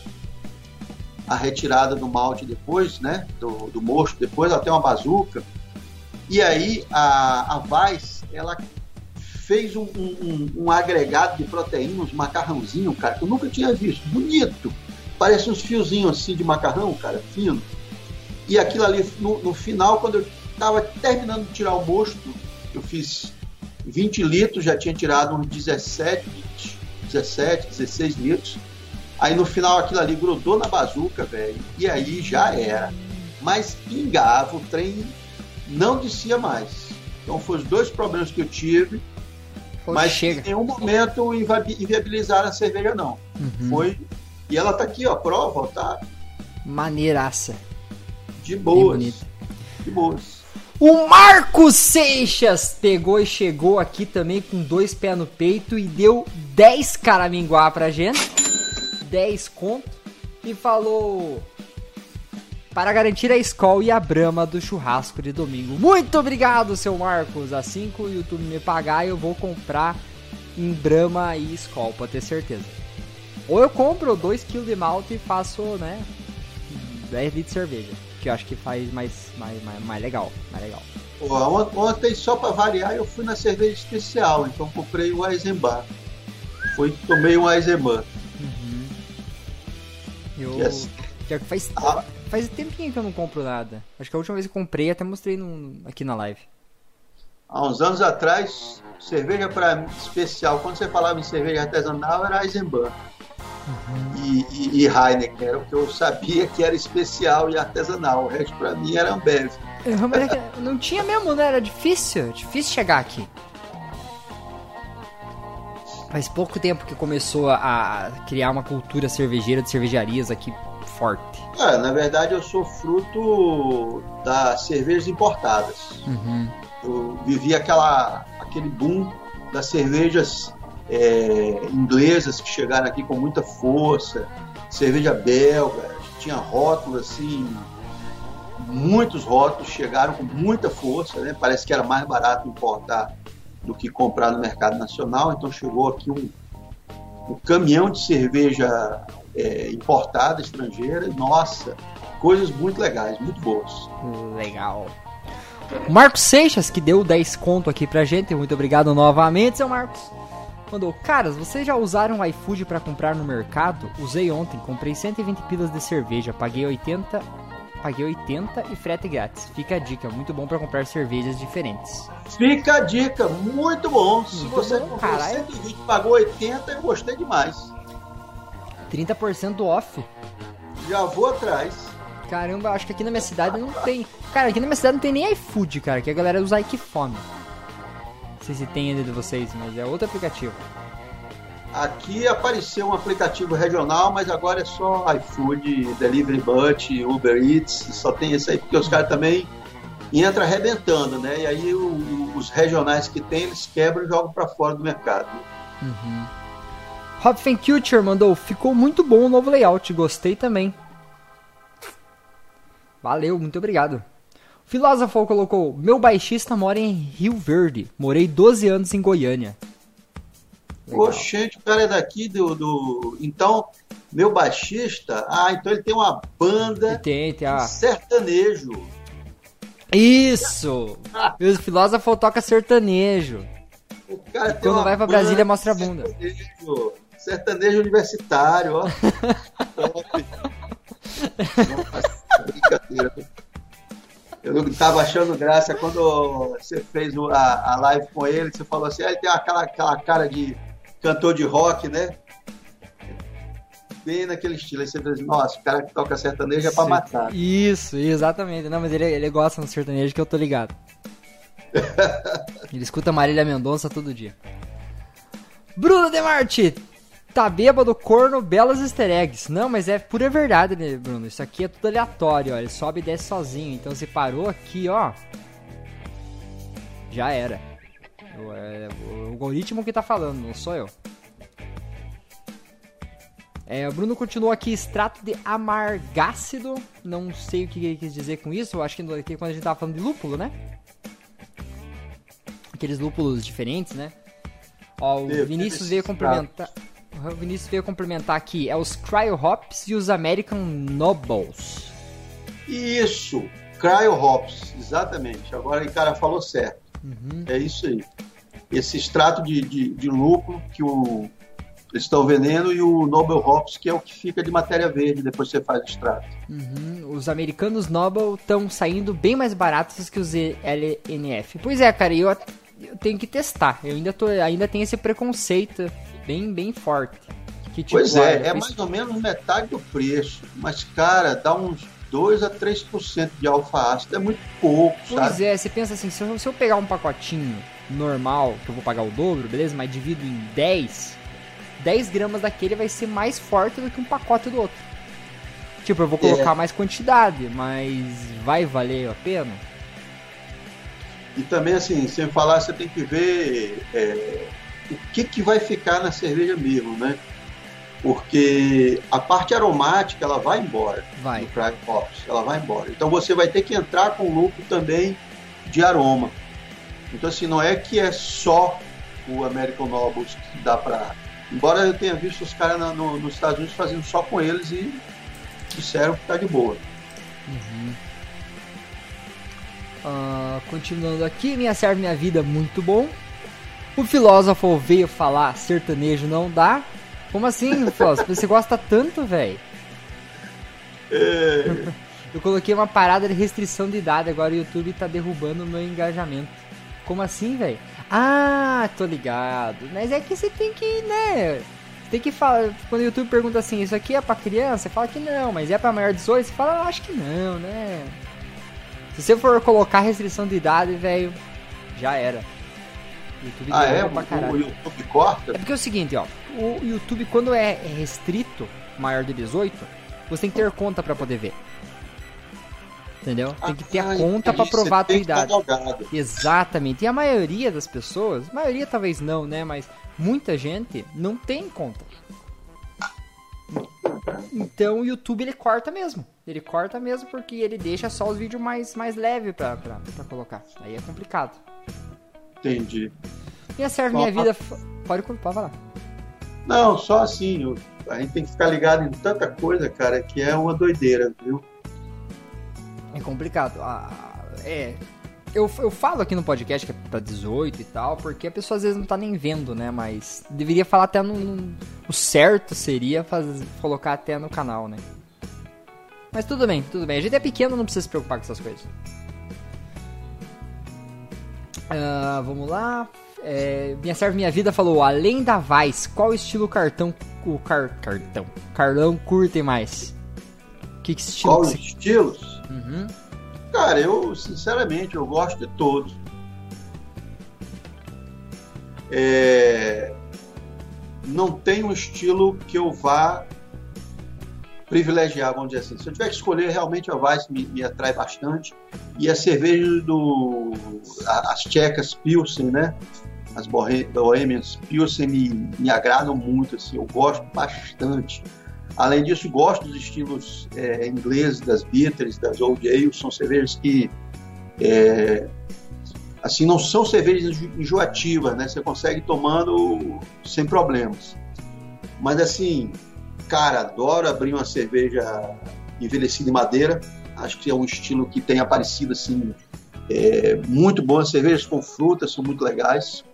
C: a, retirada do malte depois, né? Do, do mosto depois. Tem uma bazuca. E aí a, a Vice, ela fez um, um, um, agregado de proteínas, macarrãozinho, cara, que eu nunca tinha visto. Bonito. Parece uns fiozinhos assim de macarrão, cara, fino. E aquilo ali, no, no final, quando eu estava terminando de tirar o mosto, eu fiz 20 litros, já tinha tirado uns 17, 20, 17, 16 litros. Aí no final aquilo ali grudou na bazuca, velho, e aí já era. Mas pingava, o trem não descia mais. Então foram os dois problemas que eu tive mas chega. em nenhum momento inviabilizaram a cerveja, não. Uhum. Foi. E ela tá aqui, ó, prova, tá?
B: Maneiraça.
C: De boas. De boas.
B: O Marcos Seixas pegou e chegou aqui também com dois pés no peito e deu 10 caraminguá pra gente. 10 conto. E falou: para garantir a escola e a brama do churrasco de domingo. Muito obrigado, seu Marcos. Assim que o YouTube me pagar, eu vou comprar em brama e escola, pra ter certeza. Ou eu compro 2kg de malte e faço, né, 10 litros de cerveja. que eu acho que faz mais, mais, mais, mais legal, mais legal.
C: Ontem, só para variar, eu fui na cerveja especial, então comprei um Eisenbahn. Fui, tomei um Eisenbahn.
B: Eu,
C: Yes.
B: faz,
C: Ah.
B: faz tempinho que eu não compro nada. Acho que a última vez que comprei, até mostrei aqui na live.
C: Há uns anos atrás, cerveja para especial, quando você falava em cerveja artesanal, era Eisenbahn. E, e, e Heineken, era o que eu sabia que era especial e artesanal. O resto para mim era Ambev.
B: É não tinha mesmo, né? Era difícil, difícil chegar aqui. Faz pouco tempo que começou a criar uma cultura cervejeira de cervejarias aqui forte.
C: Ah, na verdade, eu sou fruto das cervejas importadas.
B: Uhum.
C: Eu vivi aquela, aquele boom das cervejas é, inglesas que chegaram aqui com muita força, cerveja belga, tinha rótulos assim, muitos rótulos chegaram com muita força, né? Parece que era mais barato importar do que comprar no mercado nacional, então chegou aqui um, um caminhão de cerveja é, importada, estrangeira, nossa, coisas muito legais, muito boas.
B: Legal. Marcos Seixas, que deu 10 conto aqui pra gente, muito obrigado novamente, seu Marcos. Mandou, caras, vocês já usaram o iFood pra comprar no mercado? Usei ontem, comprei 120 pilas de cerveja, paguei 80, paguei 80 e frete grátis. Fica a dica, muito bom pra comprar cervejas diferentes.
C: Fica a dica, muito bom. Se
B: Muito
C: você
B: bom,
C: comprou
B: caralho.
C: 120 pagou 80, eu gostei demais.
B: 30% off.
C: Já vou atrás.
B: Caramba, acho que aqui na minha cidade não tem. Cara, aqui na minha cidade não tem nem iFood, cara, que a galera usa Ikefome. Não sei se tem ainda de vocês, mas é outro aplicativo.
C: Aqui apareceu um aplicativo regional, mas agora é só iFood, Delivery Butt, Uber Eats, só tem esse aí, porque os caras também entram arrebentando, né? E aí o- os regionais que tem, eles quebram e jogam para fora do mercado.
B: Hopfen Culture mandou, ficou muito bom o novo layout, gostei também. Valeu, muito obrigado. Filósofo colocou, meu baixista mora em Rio Verde, morei 12 anos em Goiânia. Legal.
C: Oxente, o cara é daqui do, do. Então, meu baixista, ah, então ele tem uma banda
B: tem, tem
C: de
B: a...
C: sertanejo.
B: Isso! E o filósofo toca sertanejo.
C: O cara
B: E
C: tem
B: quando vai pra Brasília, mostra a bunda.
C: Sertanejo, sertanejo universitário, ó. Top. Nossa, brincadeira. Eu tava achando graça quando você fez a, a live com ele, você falou assim, ah, ele tem aquela, aquela cara de cantor de rock, né? Bem naquele estilo. Aí você nossa, o cara que toca sertanejo é pra matar.
B: Isso, exatamente. Não, mas ele, ele gosta no sertanejo que eu tô ligado. ele escuta Marília Mendonça todo dia. Bruno Demarte! Tá bêbado, corno, belas easter eggs. Não, mas é pura verdade, né, Bruno? Isso aqui é tudo aleatório, ó. Ele sobe e desce sozinho. Então se parou aqui, ó. Já era. O, é, o algoritmo que tá falando, não sou eu. É, o Bruno continuou aqui, extrato de amargácido. Não sei o que ele quis dizer com isso. Eu acho que que quando a gente tava falando de lúpulo, né? Aqueles lúpulos diferentes, né? Ó, o Vinícius veio complementar. O Vinícius veio complementar aqui. É os Cryo Hops e os American Nobles.
C: Isso, Cryo Hops, exatamente. Agora o cara falou certo.
B: Uhum.
C: É isso aí. Esse extrato de, de, de lúpulo que o, eles estão vendendo e o Nobel Hops, que é o que fica de matéria verde depois que você faz o extrato.
B: Uhum. Os americanos Nobel estão saindo bem mais baratos que os LNF. Pois é, cara, eu, eu tenho que testar. Eu ainda, tô, ainda tenho esse preconceito bem, bem forte. Que, tipo,
C: pois é, é mais ou menos metade do preço. Mas, cara, dá uns 2 a 3% de alfa-ácido. É muito pouco,
B: Pois
C: sabe?
B: é, você pensa assim, se eu, se eu pegar um pacotinho normal, que eu vou pagar o dobro, beleza? Mas divido em 10, 10 gramas daquele vai ser mais forte do que um pacote do outro. Tipo, eu vou colocar mais quantidade, mas vai valer a pena?
C: E também, assim, sem falar, você tem que ver é, o que, que vai ficar na cerveja mesmo, né? Porque a parte aromática, ela vai embora.
B: Vai.
C: no Cryo Hops, ela vai embora. Então você vai ter que entrar com lucro também de aroma. Então assim, não é que é só o American Nobles que dá para. Embora eu tenha visto os caras no, nos Estados Unidos fazendo só com eles e disseram que tá de boa.
B: Ah, continuando aqui, Minha Serve Minha Vida, muito bom. O filósofo veio falar sertanejo não dá. Como assim, filósofo? Você gosta tanto, velho?
C: É,
B: Eu coloquei uma parada de restrição de idade, agora o YouTube tá derrubando o meu engajamento. Como assim, velho? Ah, tô ligado. Mas é que você tem que, né? Tem que falar. Quando o YouTube pergunta assim, isso aqui é pra criança, você fala que não, mas é pra maior de 18, você fala, acho que não, né? Se você for colocar restrição de idade, velho, já era. YouTube
C: ah, é?
B: pra caralho.
C: o YouTube corta?
B: É porque é o seguinte, ó. O YouTube, quando é é restrito, maior de 18, você tem que ter conta pra poder ver. Entendeu? Tem que ter a
C: Ah,
B: conta pra
C: entendi.
B: provar a tua idade. Exatamente. E a maioria das pessoas, maioria talvez não, né? Mas muita gente não tem conta. Então o YouTube ele corta mesmo. Ele corta mesmo porque ele deixa só os vídeos mais, mais leves pra, pra, pra colocar. Aí é complicado.
C: Entendi.
B: Minha serve
C: Só
B: minha vida. Pode, pode falar.
C: Não, só assim, a gente tem que ficar ligado em tanta coisa, cara, que é uma doideira, viu?
B: É complicado. Ah, é. Eu, eu falo aqui no podcast que é pra 18 e tal, porque a pessoa às vezes não tá nem vendo, né? Mas deveria falar até no. o certo seria fazer, colocar até no canal, né? Mas tudo bem, tudo bem. A gente é pequeno, não precisa se preocupar com essas coisas. Ah, vamos lá. É, minha serve minha vida falou, além da Vice, qual estilo cartão o car, cartão Carlão curtem mais? Que estilo
C: Qual
B: que
C: os
B: você...
C: estilos?
B: Uhum.
C: Cara, eu, sinceramente, eu gosto de todos. É, Não tem um estilo que eu vá privilegiar, vamos dizer assim. Se eu tiver que escolher, realmente a Weiss me, me atrai bastante. E a cerveja do... As tchecas Pilsen, né? As Bohe- Bohemians Pilsen me, me agradam muito, assim. Eu gosto bastante. Além disso, gosto dos estilos é, ingleses, das bitters, das old ales, são cervejas que é, assim não são cervejas enjo- enjoativas, né? Você consegue tomando sem problemas. Mas assim, cara, adoro abrir uma cerveja envelhecida em madeira. Acho que é um estilo que tem aparecido assim é, muito bom. As cervejas com frutas são muito legais.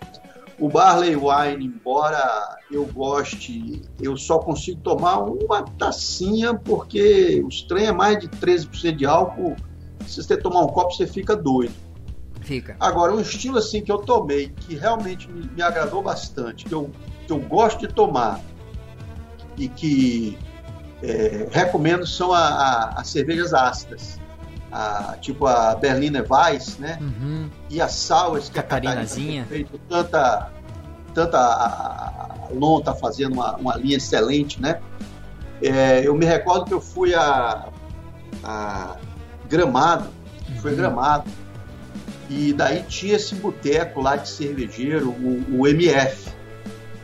C: O Barley Wine, embora eu goste, eu só consigo tomar uma tacinha porque os trem é mais de 13% de álcool. Se você tomar um copo, você fica doido.
B: Fica.
C: Agora, um estilo assim que eu tomei, que realmente me, me agradou bastante, que eu, que eu gosto de tomar e que é, recomendo são a- a- as cervejas ácidas. A- tipo a Berliner Weiss, né?
B: Uhum.
C: e a Sours, que a. Catarina tem feito tanta, tanta a, a Lon está fazendo uma, uma linha excelente, né? É, eu me recordo que eu fui a, a Gramado, foi
B: Uhum.
C: Gramado, e daí tinha esse boteco lá de cervejeiro, o, o MF,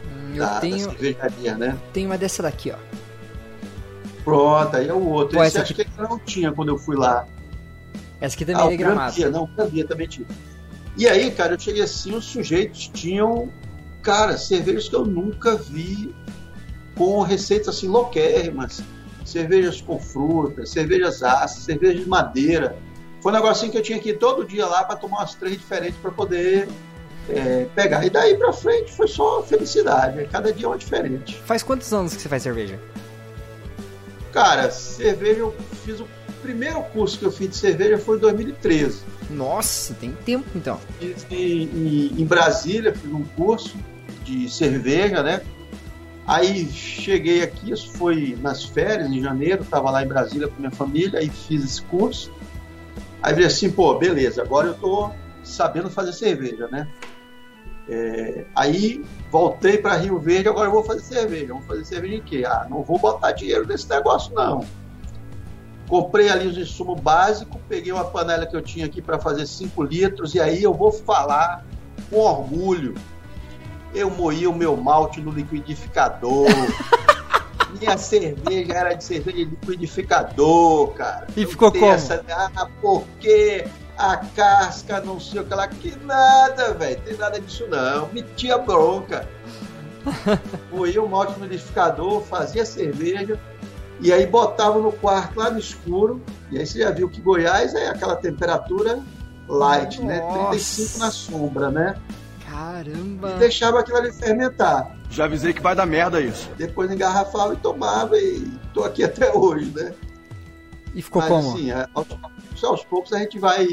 B: Hum, Eu
C: da, da
B: tenho,
C: cervejaria, né?
B: tenho uma dessa daqui, ó.
C: Pronto, aí é o outro.
B: Pô,
C: Esse acho que não tinha quando eu fui lá.
B: Essa aqui também
C: Ah,
B: é gramado.
C: Grandia, não, também tinha. E aí, cara, eu cheguei assim, os sujeitos tinham, cara, cervejas que eu nunca vi com receitas assim loquérrimas. Cervejas com frutas, cervejas ácidas, cervejas de madeira. Foi um negocinho que eu tinha que ir todo dia lá para tomar umas três diferentes para poder é, pegar. E daí pra frente foi só felicidade. Cada dia é uma diferente.
B: Faz quantos anos que você faz cerveja?
C: Cara, cerveja, eu fiz o primeiro curso que eu fiz de cerveja foi em 2013.
B: Nossa, tem tempo então.
C: Fiz em, em- em Brasília, fiz um curso de cerveja, né? Aí cheguei aqui, isso foi nas férias, em janeiro, estava lá em Brasília com minha família, e fiz esse curso. Aí falei assim, pô, beleza, agora eu tô sabendo fazer cerveja, né? É, aí voltei para Rio Verde, agora eu vou fazer cerveja. Vou fazer cerveja em quê? Ah, não vou botar dinheiro nesse negócio, não. Comprei ali os insumos básicos, peguei uma panela que eu tinha aqui para fazer 5 litros, e aí eu vou falar com orgulho. Eu moí o meu malte no liquidificador. Minha cerveja era de cerveja de liquidificador, cara.
B: E
C: Não
B: ficou como?
C: Essa, ah, porque a casca, não sei o que lá. Que nada, velho. Tem nada disso não. Metia bronca. Moí o malte no liquidificador, fazia cerveja. E aí botava no quarto lá no escuro. E aí você já viu que Goiás é aquela temperatura light, né?
B: Nossa.
C: 35 na sombra, né?
B: Caramba.
C: E deixava aquilo ali fermentar.
F: Já avisei que vai dar merda isso.
C: Depois engarrafava e tomava e tô aqui até hoje, né?
B: E ficou
C: Mas
B: como?
C: assim, a- aos, poucos- aos poucos a gente vai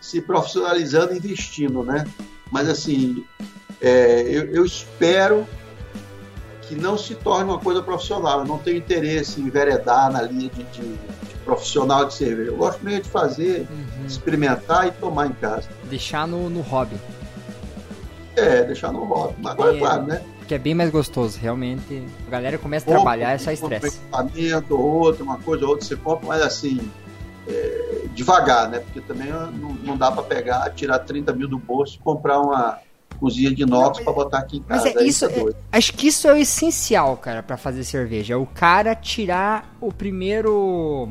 C: se profissionalizando e investindo, né? Mas assim, é, eu, eu espero que não se torne uma coisa profissional. Eu não tenho interesse em enveredar na linha de, de- de profissional de cerveja. Eu gosto mesmo de fazer,
B: Uhum.
C: experimentar e tomar em casa.
B: Deixar no, no hobby.
C: É, deixar no hobby. Mas agora,
B: É.
C: claro, né?
B: Que é bem mais gostoso, realmente. A galera começa a trabalhar, é só estresse.
C: Um equipamento ou outro, uma coisa ou outra você compra, mas assim, é, devagar, né? Porque também não, não dá para pegar, tirar 30 mil do bolso e comprar uma cozinha de inox para botar aqui em
B: Mas
C: casa.
B: é
C: Aí
B: isso,
C: doido.
B: acho que isso é o essencial, cara, pra fazer cerveja. É o cara tirar o primeiro.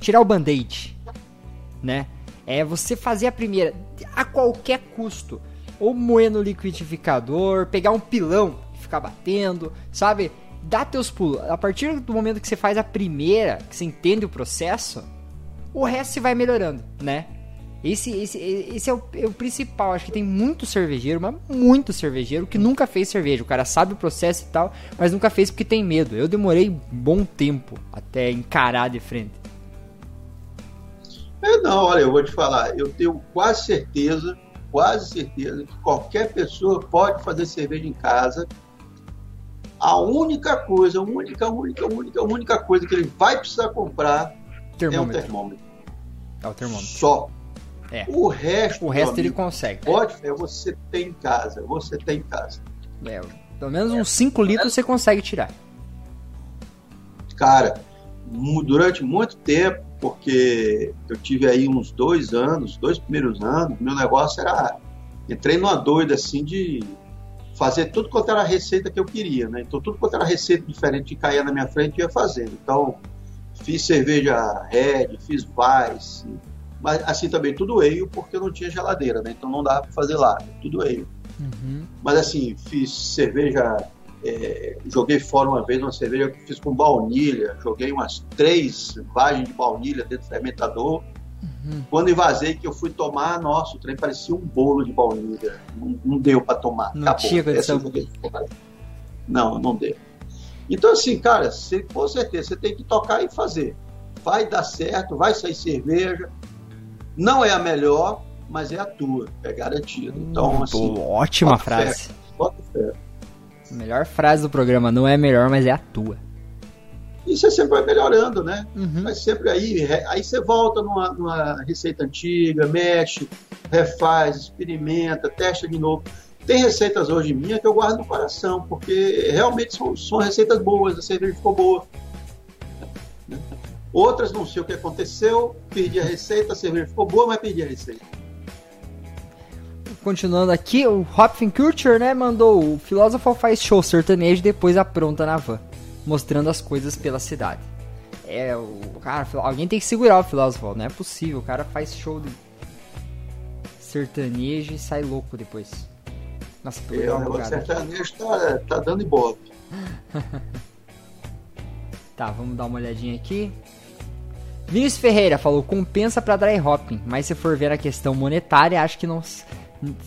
B: Tirar o band-aid, né? É você fazer a primeira, a qualquer custo. Ou moer no liquidificador, pegar um pilão e ficar batendo, sabe? Dá teus pulos. A partir do momento que você faz a primeira, que você entende o processo, o resto você vai melhorando, né? Esse, esse, esse é, o, é o principal. Acho que tem muito cervejeiro, mas muito cervejeiro que nunca fez cerveja. O cara sabe o processo e tal, mas nunca fez porque tem medo. Eu demorei bom tempo até encarar de frente.
C: É, não, olha, eu vou te falar, eu tenho quase certeza, quase certeza que qualquer pessoa pode fazer cerveja em casa. A única coisa, a única, única, única, única coisa que ele vai precisar comprar é um
B: Termômetro.
C: termômetro.
B: É o termômetro.
C: Só.
B: É.
C: O resto,
B: O resto
C: meu
B: ele
C: amigo,
B: consegue.
C: pode, é você tem em casa, você tem em casa.
B: É, pelo menos uns 5 litros você consegue tirar.
C: Cara, durante muito tempo, porque eu tive aí uns dois anos, dois primeiros anos, meu negócio era. Entrei numa doida assim de fazer tudo quanto era receita que eu queria, né? Então, tudo quanto era receita diferente que caía na minha frente, eu ia fazendo. Então, fiz cerveja Red, fiz Vice, mas assim também tudo ale, porque não tinha geladeira, né? Então não dava para fazer lá, tudo ale.
B: Uhum.
C: Mas assim, fiz cerveja. é, joguei fora uma vez uma cerveja que fiz com baunilha. Joguei umas três vagens de baunilha dentro do fermentador.
B: Uhum.
C: Quando invasei, que eu fui tomar, nossa, o trem parecia um bolo de baunilha. Não, não deu para tomar.
B: Não
C: Acabou.
B: tinha.
C: Essa eu joguei fora. Não, não deu. Então, assim, cara, você, com certeza você tem que tocar e fazer. Vai dar certo, vai sair cerveja. Não é a melhor, mas é a tua, é garantido. Então, assim,
B: Pô, ótima frase.
C: bota fé.
B: Melhor frase do programa. Não é melhor, mas é a tua.
C: E você sempre vai melhorando, né?
B: Uhum.
C: Mas sempre aí, aí você volta numa, numa receita antiga, mexe, refaz, experimenta, testa de novo. Tem receitas hoje minhas que eu guardo no coração, porque realmente são, são receitas boas, a cerveja ficou boa. Outras não sei o que aconteceu, perdi a receita, a cerveja ficou boa, mas perdi a receita.
B: Continuando aqui, o Hopfen Culture, né, mandou o filósofo faz show sertanejo depois apronta na van, mostrando as coisas pela cidade. É, o cara, alguém tem que segurar o filósofo, não é possível, o cara faz show de sertanejo e sai louco depois. Nossa,
C: É,
B: peguei
C: o negócio sertanejo tá, tá dando ibope.
B: Tá, vamos dar uma olhadinha aqui. Vinícius Ferreira falou: compensa pra dry hopping, mas se for ver a questão monetária, acho que não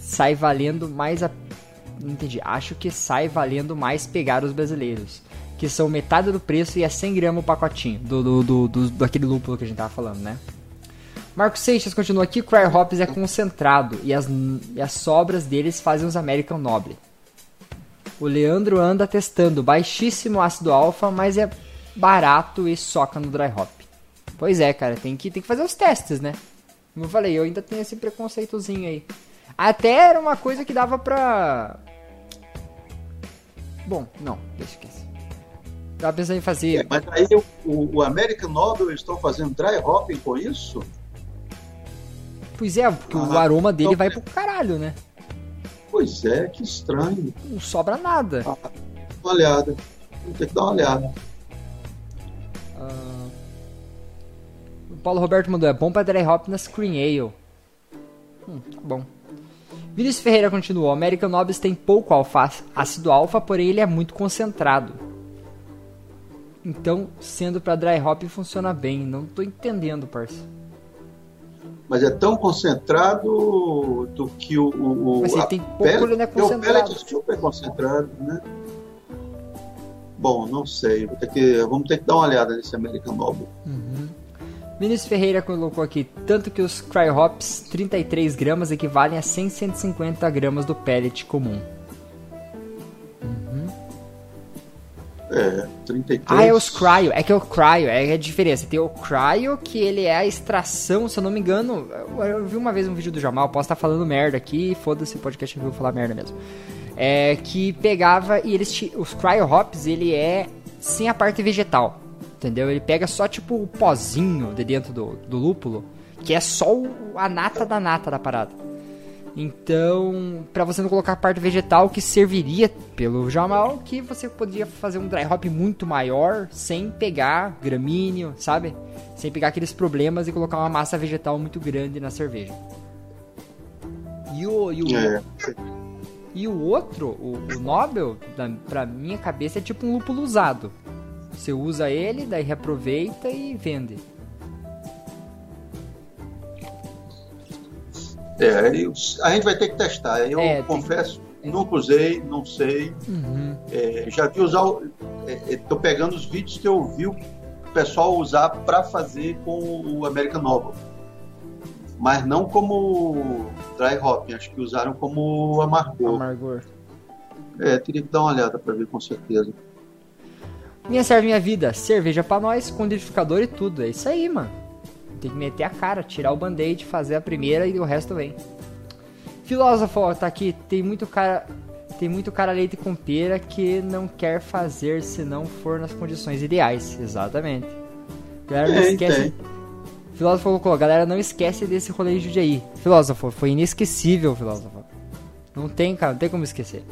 B: sai valendo mais a. Entendi. Acho que sai valendo mais pegar os brasileiros, que são metade do preço e é 100 gramas o pacotinho do, do, do, do- daquele lúpulo que a gente tava falando, né? Marcos Seixas continua aqui: Cry Hops é concentrado e as, e as sobras deles fazem os American Noble. O Leandro anda testando baixíssimo ácido alfa, mas é barato e soca no dry hop. Pois é, cara, tem que, tem que fazer os testes, né? Como eu falei, eu ainda tenho esse preconceitozinho aí. Até era uma coisa que dava pra. Bom, não, deixa esquecer. Tava pensando em
C: É,
B: fazer.
C: mas aí o, o American Nobel estão fazendo dry hopping com isso?
B: Pois é, porque o
C: Ah,
B: aroma dele
C: então-
B: vai pro caralho, né?
C: Pois é, que estranho.
B: Não sobra nada.
C: Dá uma olhada. Vou ter que dar uma olhada.
B: Ah, o Paulo Roberto mandou, é bom pra dry hop na Screen Ale. Hum, tá bom. Vinícius Ferreira continuou, American Nobis tem pouco alfa, ácido alfa, porém ele é muito concentrado. Então, sendo pra dry hop funciona bem. Não tô entendendo, parça.
C: Mas é tão concentrado do que o. o,
B: Mas ele tem pouco, ele não é
C: porque o
B: concentrado.
C: pellet é super concentrado, né? Bom, não sei. Ter que, vamos ter que dar uma olhada nesse American Noble.
B: Vinícius Ferreira colocou aqui, tanto que os Cry Hops 33 gramas equivalem a 100, 150 gramas do pellet comum.
C: É, 33.
B: Ah, é os Cryo. É que é o Cryo, é a diferença. Tem o Cryo, que ele é a extração, se eu não me engano. Eu, vi uma vez um vídeo do Jamal, posso estar falando merda aqui, foda-se, o podcast eu vou falar merda mesmo. É que pegava e eles. Os Cryo Hops, ele é sem a parte vegetal. Entendeu? Ele pega só tipo o pozinho de dentro do, do lúpulo, que é só o- a nata da nata da parada. Então, pra você não colocar a parte vegetal que serviria pelo Jamal, que você poderia fazer um dry hop muito maior sem pegar gramíneo, sabe? Sem pegar aqueles problemas e colocar uma massa vegetal muito grande na cerveja. E o, e o,
C: É,
B: e o outro, o, o Nobel, da, pra minha cabeça, é tipo um lúpulo usado. Você usa ele, daí reaproveita e vende.
C: é, a gente vai ter que testar. Eu
B: É,
C: confesso, nunca usei, não sei.
B: Uhum.
C: É, já vi usar. o- é, é, pegando os vídeos que eu vi o pessoal usar para fazer com o American Novel. Mas não como dry hop, acho que usaram como amargor.
B: Amargor.
C: É, teria que dar uma olhada para ver com certeza.
B: Minha serve minha vida, cerveja pra nós, com liquidificador e tudo. É isso aí, mano. Tem que meter a cara, tirar o band-aid, fazer a primeira e o resto vem. Filósofo, ó, tá aqui, tem muito cara. Tem muito cara leite com pera que não quer fazer se não for nas condições ideais. Exatamente. Galera, não
C: Tem,
B: esquece.
C: tem.
B: Filósofo colocou, galera, não esquece desse rolê de aí. Filósofo, foi inesquecível, filósofo. Não tem, cara, não tem como esquecer.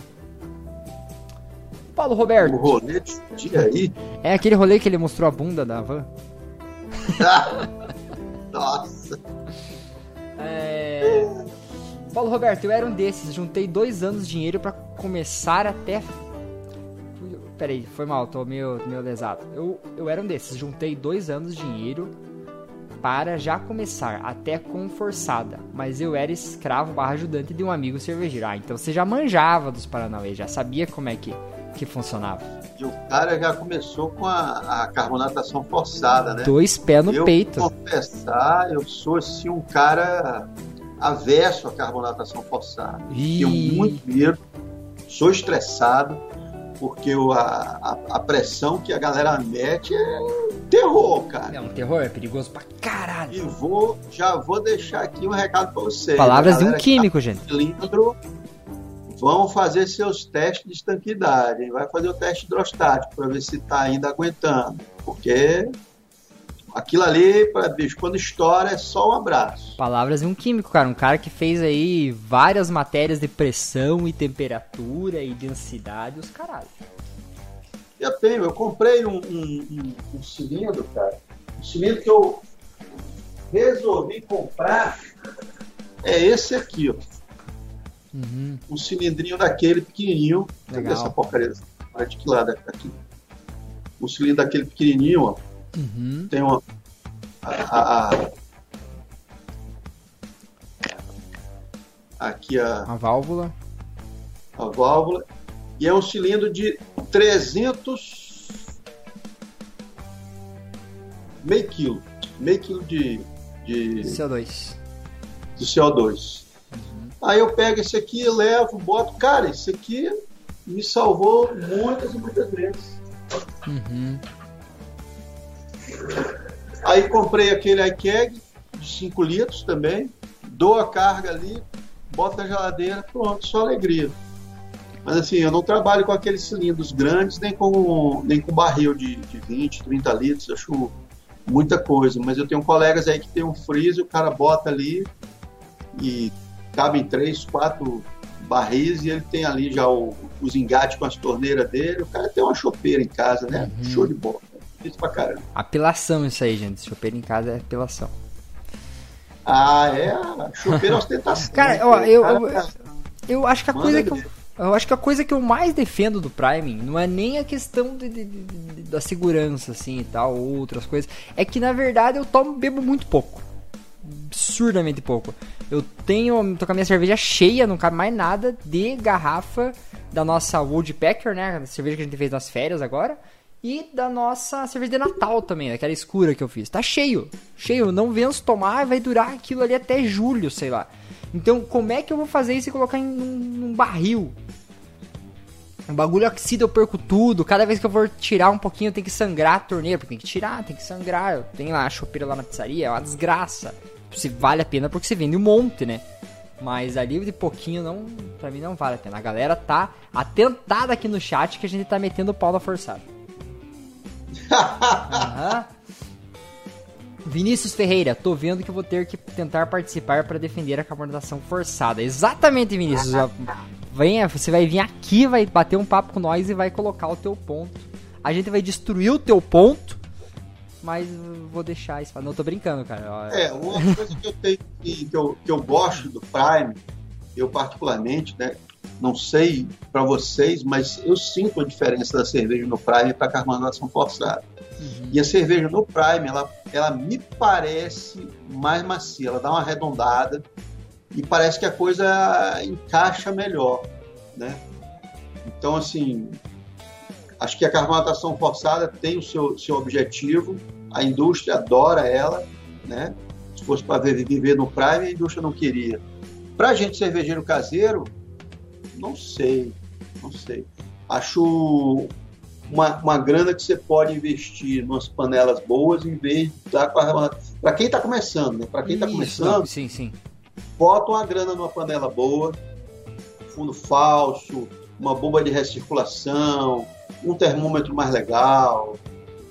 B: Paulo Roberto.
C: O rolê de dia aí.
B: É aquele rolê que ele mostrou a bunda da van?
C: Nossa.
B: É... Paulo Roberto, eu era um desses. Juntei dois anos de dinheiro pra começar até. Peraí, foi mal, tô meio, meio lesado. Eu, eu era um desses. Juntei dois anos de dinheiro para já começar, até com forçada. Mas eu era escravo barra ajudante de um amigo cervejeiro. Ah, então você já manjava dos Paranauê, já sabia como é que, que funcionava.
C: E o cara já começou com a, a carbonatação forçada, né?
B: Dois pés no
C: eu
B: peito.
C: confessar, eu sou assim um cara averso à carbonatação forçada. Tenho muito medo, sou estressado, porque o- a, a, a pressão que a galera mete é terror, cara.
B: É um terror, é perigoso pra caralho.
C: E vou, já vou deixar aqui um recado para vocês.
B: Palavras de um
C: que
B: químico, gente.
C: tá com cilindro, vão fazer seus testes de estanquidade. Vai fazer o teste hidrostático para ver se está ainda aguentando. Porque aquilo ali, pra, bicho, quando estoura é só um abraço.
B: Palavras de um químico, cara. Um cara que fez aí várias matérias de pressão e temperatura e densidade, os caralho.
C: Eu tenho, eu comprei um, um- um- um cilindro, cara. Um cilindro que eu resolvi comprar é esse aqui, ó.
B: Uhum.
C: Um cilindrinho daquele pequenininho.
B: Legal.
C: Essa porcaria de que lado aqui? Um cilindro daquele pequenininho, ó.
B: Uhum.
C: Tem uma. A, a- a- aqui a,
B: A válvula.
C: a válvula. E é um cilindro de 300. meio quilo. Meio quilo de, de,
B: CO2.
C: de CO2. Aí eu pego esse aqui, levo, boto. Cara, isso aqui me salvou muitas e muitas vezes.
B: Uhum.
C: Aí comprei aquele iKeg de 5 litros também, dou a carga ali, boto na geladeira, pronto, só alegria. Mas assim, eu não trabalho com aqueles cilindros grandes, nem com, nem com barril de, de 20, 30 litros, acho muita coisa. Mas eu tenho colegas aí que tem um freezer, o cara bota ali e cabem 3, 4 barris e ele tem ali já o- os engates com as torneiras dele. O cara tem uma chopeira em casa, né?
B: Uhum.
C: Show de bola. Isso pra caramba.
B: Apilação isso aí, gente. Chopeiro em casa é apilação.
C: Ah, é chopeira ostentação.
B: Cara, ó, eu,
C: Cara,
B: eu, eu acho que a coisa que eu, eu acho que a coisa que eu mais defendo do priming não é nem a questão de- de- de- da segurança assim e tal, ou outras coisas, é que na verdade eu tomo bebo muito pouco. Absurdamente pouco. Eu tenho, tô com a minha cerveja cheia, não cabe mais nada de garrafa da nossa Woodpecker, né? A cerveja que a gente fez nas férias agora. E da nossa cerveja de Natal também, aquela escura que eu fiz. Tá cheio, cheio. Não venço tomar, vai durar aquilo ali até julho, sei lá. Então, como é que eu vou fazer isso e colocar em um, num barril? O bagulho oxida, eu perco tudo. Cada vez que eu for tirar um pouquinho, eu tenho que sangrar a torneira. Porque tem que tirar, tem que sangrar. Eu tenho lá a chopeira lá na pizzaria, é uma desgraça. Se vale a pena porque você vende um monte, né? Mas ali de pouquinho não, pra mim não vale a pena. A galera tá atentada aqui no chat que a gente tá metendo o pau na forçada. Aham. Vinícius Ferreira, tô vendo que eu vou ter que tentar participar para defender a carbonização forçada. Exatamente, Vinícius. Venha, você vai vir aqui, vai bater um papo com nós e vai colocar o teu ponto. A gente vai destruir o teu ponto, mas vou deixar isso. Não, tô brincando, cara.
C: É, uma coisa que eu tenho que, que, eu, que eu gosto do Prime, eu particularmente, né? Não sei para vocês, mas eu sinto a diferença da cerveja no Prime para carbonização forçada.
B: Uhum.
C: E a cerveja no Prime, ela, ela me parece mais macia, ela dá uma arredondada e parece que a coisa encaixa melhor, né? Então, assim, acho que a carbonatação forçada tem o seu, seu objetivo, a indústria adora ela, né? Se fosse para viver no Prime, a indústria não queria. Para gente cervejeiro caseiro, não sei, não sei. Acho uma, uma grana que você pode investir nas panelas boas em vez de dar para quem está começando, né? Para quem está começando,
B: Sim, sim.
C: bota uma grana numa panela boa, fundo falso, uma bomba de recirculação, um termômetro mais legal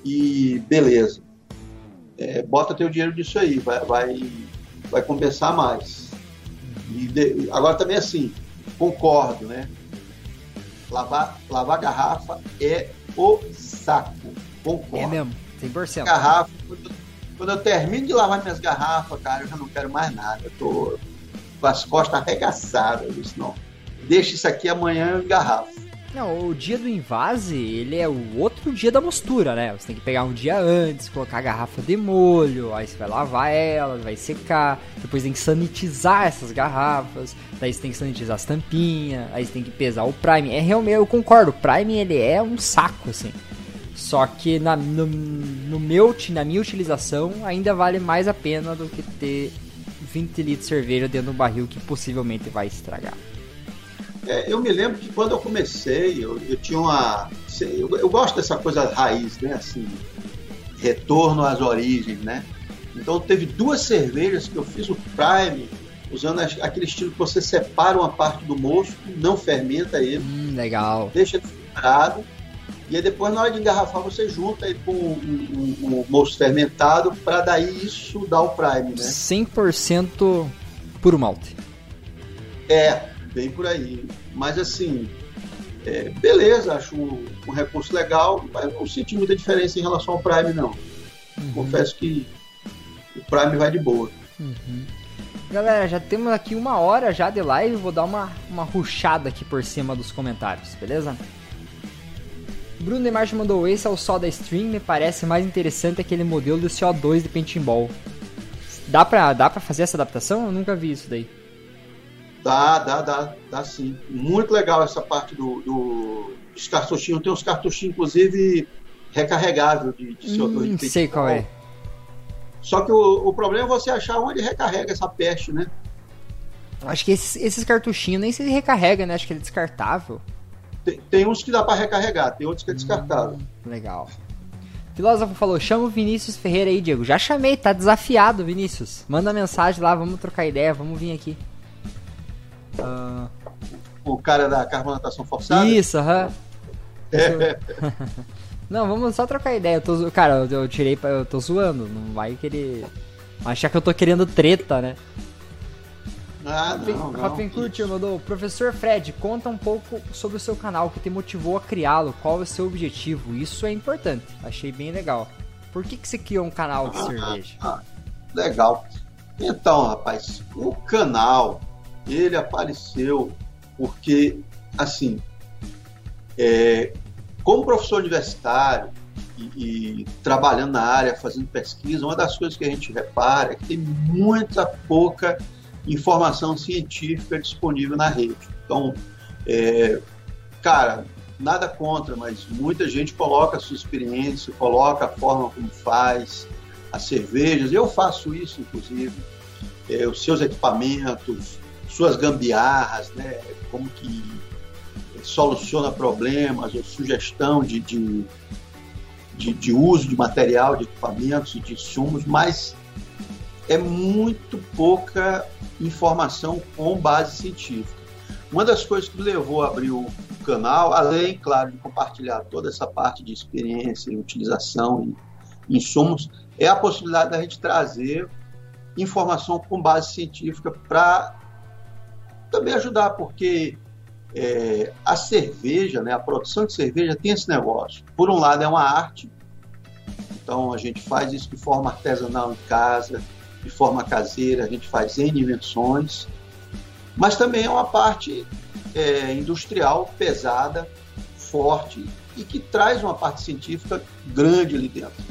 C: e beleza. É, bota teu dinheiro nisso aí, vai, vai, vai compensar mais. E de- agora também assim, concordo, né? Lavar, lavar garrafa é o saco. Concordo.
B: É mesmo, 100%.
C: Garrafa, quando, quando eu termino de lavar minhas garrafas, cara, eu já não quero mais nada. Eu tô com as costas arregaçadas. Eu disse, não. Deixa isso aqui amanhã eu engarrafo.
B: Não, o dia do invase, ele é o outro dia da mostura, né? Você tem que pegar um dia antes, colocar a garrafa de molho, aí você vai lavar ela, vai secar, depois tem que sanitizar essas garrafas, daí você tem que sanitizar as tampinhas, aí você tem que pesar o prime. É realmente, eu concordo, o prime ele é um saco, assim. Só que na, no, no meu, na minha utilização, ainda vale mais a pena do que ter 20 litros de cerveja dentro de um barril que possivelmente vai estragar.
C: É, eu me lembro que quando eu comecei, eu, eu tinha uma. Eu, eu gosto dessa coisa raiz, né? Assim, retorno às origens, né? Então teve duas cervejas que eu fiz o Prime usando aquele estilo que você separa uma parte do mosto, não fermenta ele,
B: Hum, legal.
C: deixa ele separado. E aí depois, na hora de engarrafar, você junta ele com o um, um, um mosto fermentado para daí isso dar o Prime, né?
B: 100% puro malte.
C: É, bem por aí. Mas assim, é, beleza, acho um, um recurso legal, mas não senti muita diferença em relação ao Prime, não. Confesso que o Prime vai de boa.
B: Galera, já temos aqui uma hora já de live, vou dar uma, uma ruchada aqui por cima dos comentários, beleza? Bruno Demarche mandou esse é o Soda Stream, me parece mais interessante aquele modelo do CO2 de paintball. Dá pra, dá pra fazer essa adaptação? Eu nunca vi isso daí.
C: Dá, dá, dá, dá sim. Muito legal essa parte do, do- dos cartuchinhos. Tem uns cartuchinhos, inclusive, recarregável de, de CO2.
B: Hum,
C: de
B: sei qual é.
C: Só que o, o problema é você achar onde recarrega essa peste, né?
B: Acho que esses, esses cartuchinhos nem se recarrega, né? Acho que ele é descartável.
C: Tem, tem uns que dá para recarregar, tem outros que é descartável.
B: Legal. Filósofo falou, chama o Vinícius Ferreira aí, Diego. Já chamei, tá desafiado, Vinícius. Manda mensagem lá, vamos trocar ideia, vamos vir aqui. Ah,
C: O cara da carbonatação forçada.
B: isso, aham.
C: É,
B: Não, vamos só trocar ideia. Eu tô, cara, eu, eu tirei, eu tô zoando. Não vai querer achar que eu tô querendo treta, né?
C: Ah, não,
B: mandou, professor Fred, conta um pouco sobre o seu canal, o que te motivou a criá-lo, qual é o seu objetivo. Isso é importante, achei bem legal. Por que, que você criou um canal de cerveja?
C: Legal. Então, rapaz, o canal, ele apareceu porque, assim, é, como professor universitário e, e trabalhando na área, fazendo pesquisa, uma das coisas que a gente repara é que tem muita pouca informação científica disponível na rede. Então, é, cara, nada contra, mas muita gente coloca a sua experiência, coloca a forma como faz, as cervejas. Eu faço isso, inclusive. É, os seus equipamentos, suas gambiarras, né? Como que soluciona problemas, ou sugestão de, de, de, de uso de material, de equipamentos e de insumos, mas é muito pouca informação com base científica. Uma das coisas que me levou a abrir o canal, além, claro, de compartilhar toda essa parte de experiência e utilização e insumos, é a possibilidade da gente trazer informação com base científica para também ajudar, porque é, a cerveja, né, a produção de cerveja tem esse negócio. Por um lado, é uma arte, então a gente faz isso de forma artesanal em casa, de forma caseira, a gente faz N invenções, mas também é uma parte é, industrial pesada, forte e que traz uma parte científica grande ali dentro.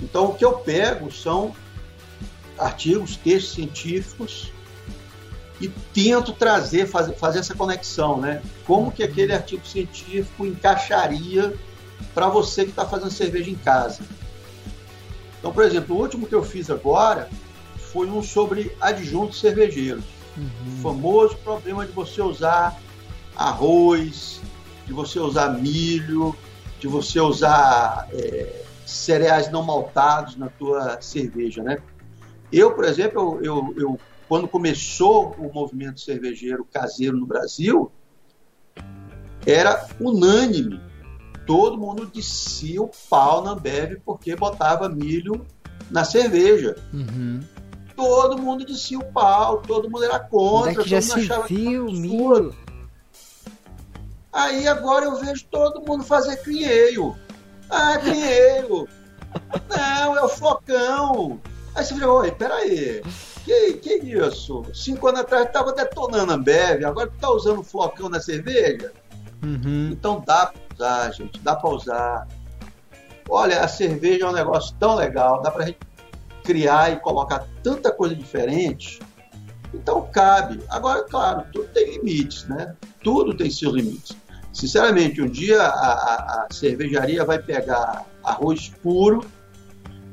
C: Então, o que eu pego são artigos, textos científicos e tento trazer, fazer, fazer essa conexão, né? Como que aquele artigo científico encaixaria para você que está fazendo cerveja em casa. Então, por exemplo, o último que eu fiz agora foi um sobre adjuntos cervejeiros. Uhum. O famoso problema de você usar arroz, de você usar milho, de você usar é, cereais não maltados na tua cerveja, né? Eu, por exemplo, eu, eu, eu, quando começou o movimento cervejeiro caseiro no Brasil, era unânime. Todo mundo descia o pau na Ambev porque botava milho na cerveja. Uhum. Todo mundo descia o pau, todo mundo era contra.
B: É que já se viu, milho?
C: Aí agora eu vejo todo mundo fazer crieio. Ah, crieio. Não, é o flocão. Aí você fica, oi, peraí. Que, que isso? Cinco anos atrás estava detonando a Ambev, agora tu tá usando flocão na cerveja? Uhum. Então dá pra usar, gente, dá pra usar. Olha, a cerveja é um negócio tão legal, dá pra gente criar e colocar tanta coisa diferente. Então cabe. Agora, claro, tudo tem limites, né? Tudo tem seus limites. Sinceramente, um dia a, a, a cervejaria vai pegar arroz puro,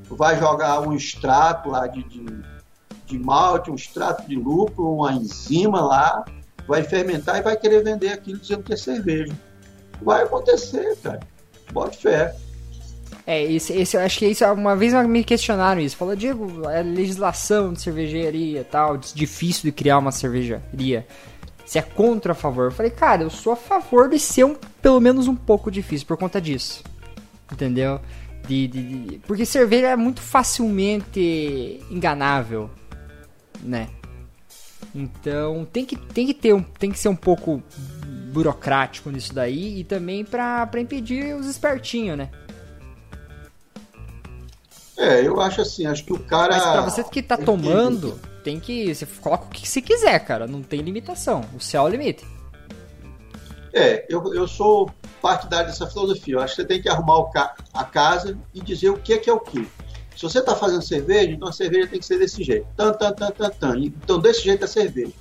C: vai jogar um extrato lá de, de, de malte, um extrato de lúpulo, uma enzima lá, vai fermentar e vai querer vender aquilo dizendo que é cerveja. Vai acontecer, cara. Bote fé.
B: É, esse, esse, eu acho que isso, uma vez me questionaram isso. Falou, Diego, é legislação de cervejaria e tal, difícil de criar uma cervejaria. Você é contra a favor? Eu falei, cara, eu sou a favor de ser um, pelo menos um pouco difícil por conta disso. Entendeu? De, de, de, porque cerveja é muito facilmente enganável, né? Então tem que, tem que ter um, tem que ser um pouco burocrático nisso daí e também pra, pra impedir os espertinhos, né?
C: É, eu acho assim, acho que o cara.
B: Mas pra você que tá tomando, tem que. Você coloca o que você quiser, cara. Não tem limitação. O céu é o limite.
C: É, eu, eu sou partidário dessa filosofia. Eu acho que você tem que arrumar ca a casa e dizer o que é que é o que. Se você está fazendo cerveja, então a cerveja tem que ser desse jeito. Tan, tan, tan, tan, tan. Então, desse jeito é cerveja.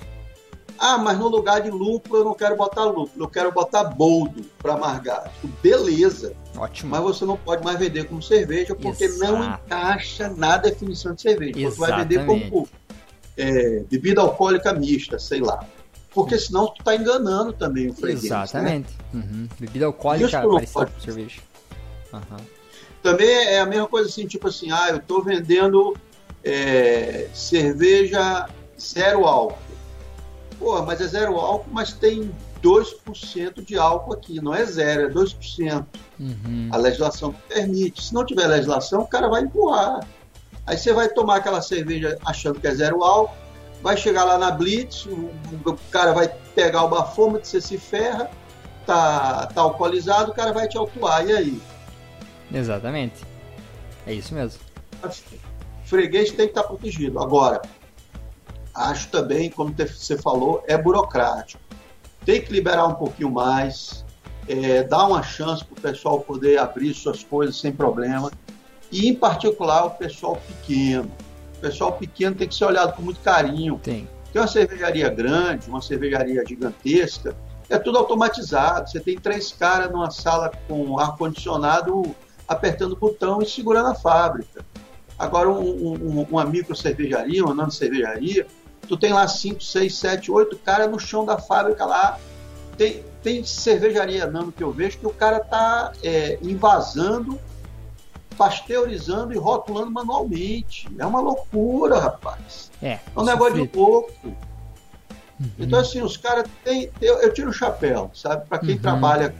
C: Ah, mas no lugar de lúpulo eu não quero botar lúpulo, eu quero botar boldo para amargar. Beleza.
B: Ótimo.
C: Mas você não pode mais vender como cerveja porque Exato. não encaixa na definição de cerveja. Exatamente. Você vai vender como é, bebida alcoólica mista, sei lá. Porque senão tu tá enganando também o freguês.
B: Né? Exatamente. Né? Uhum. Bebida alcoólica parecida com cerveja. Uhum.
C: Também é a mesma coisa assim, tipo assim, ah, eu tô vendendo é, cerveja zero álcool. Pô, mas é zero álcool, mas tem 2% de álcool aqui, não é zero, é 2%. Uhum. A legislação permite. Se não tiver legislação, o cara vai empurrar. Aí você vai tomar aquela cerveja achando que é zero álcool, vai chegar lá na Blitz, o, o cara vai pegar o bafômetro, você se ferra, tá, tá alcoolizado, o cara vai te autuar, e aí?
B: Exatamente. É isso mesmo.
C: Freguês tem que estar tá protegido. Agora, acho também, como você falou, é burocrático. Tem que liberar um pouquinho mais, é, dar uma chance para o pessoal poder abrir suas coisas sem problema. E, em particular, o pessoal pequeno. O pessoal pequeno tem que ser olhado com muito carinho.
B: Tem.
C: Porque uma cervejaria grande, uma cervejaria gigantesca, é tudo automatizado. Você tem três caras numa sala com ar-condicionado apertando o botão e segurando a fábrica. Agora, um, um, uma micro cervejaria, uma nano cervejaria, tu tem lá cinco, seis, sete, oito caras no chão da fábrica lá. Tem, tem cervejaria nano que eu vejo que o cara tá é, invasando, pasteurizando e rotulando manualmente. É uma loucura, rapaz.
B: É.
C: É um negócio de louco.
B: Uhum.
C: Então, assim, os caras têm. Eu, eu tiro o chapéu, sabe? Para quem
B: Uhum.
C: trabalha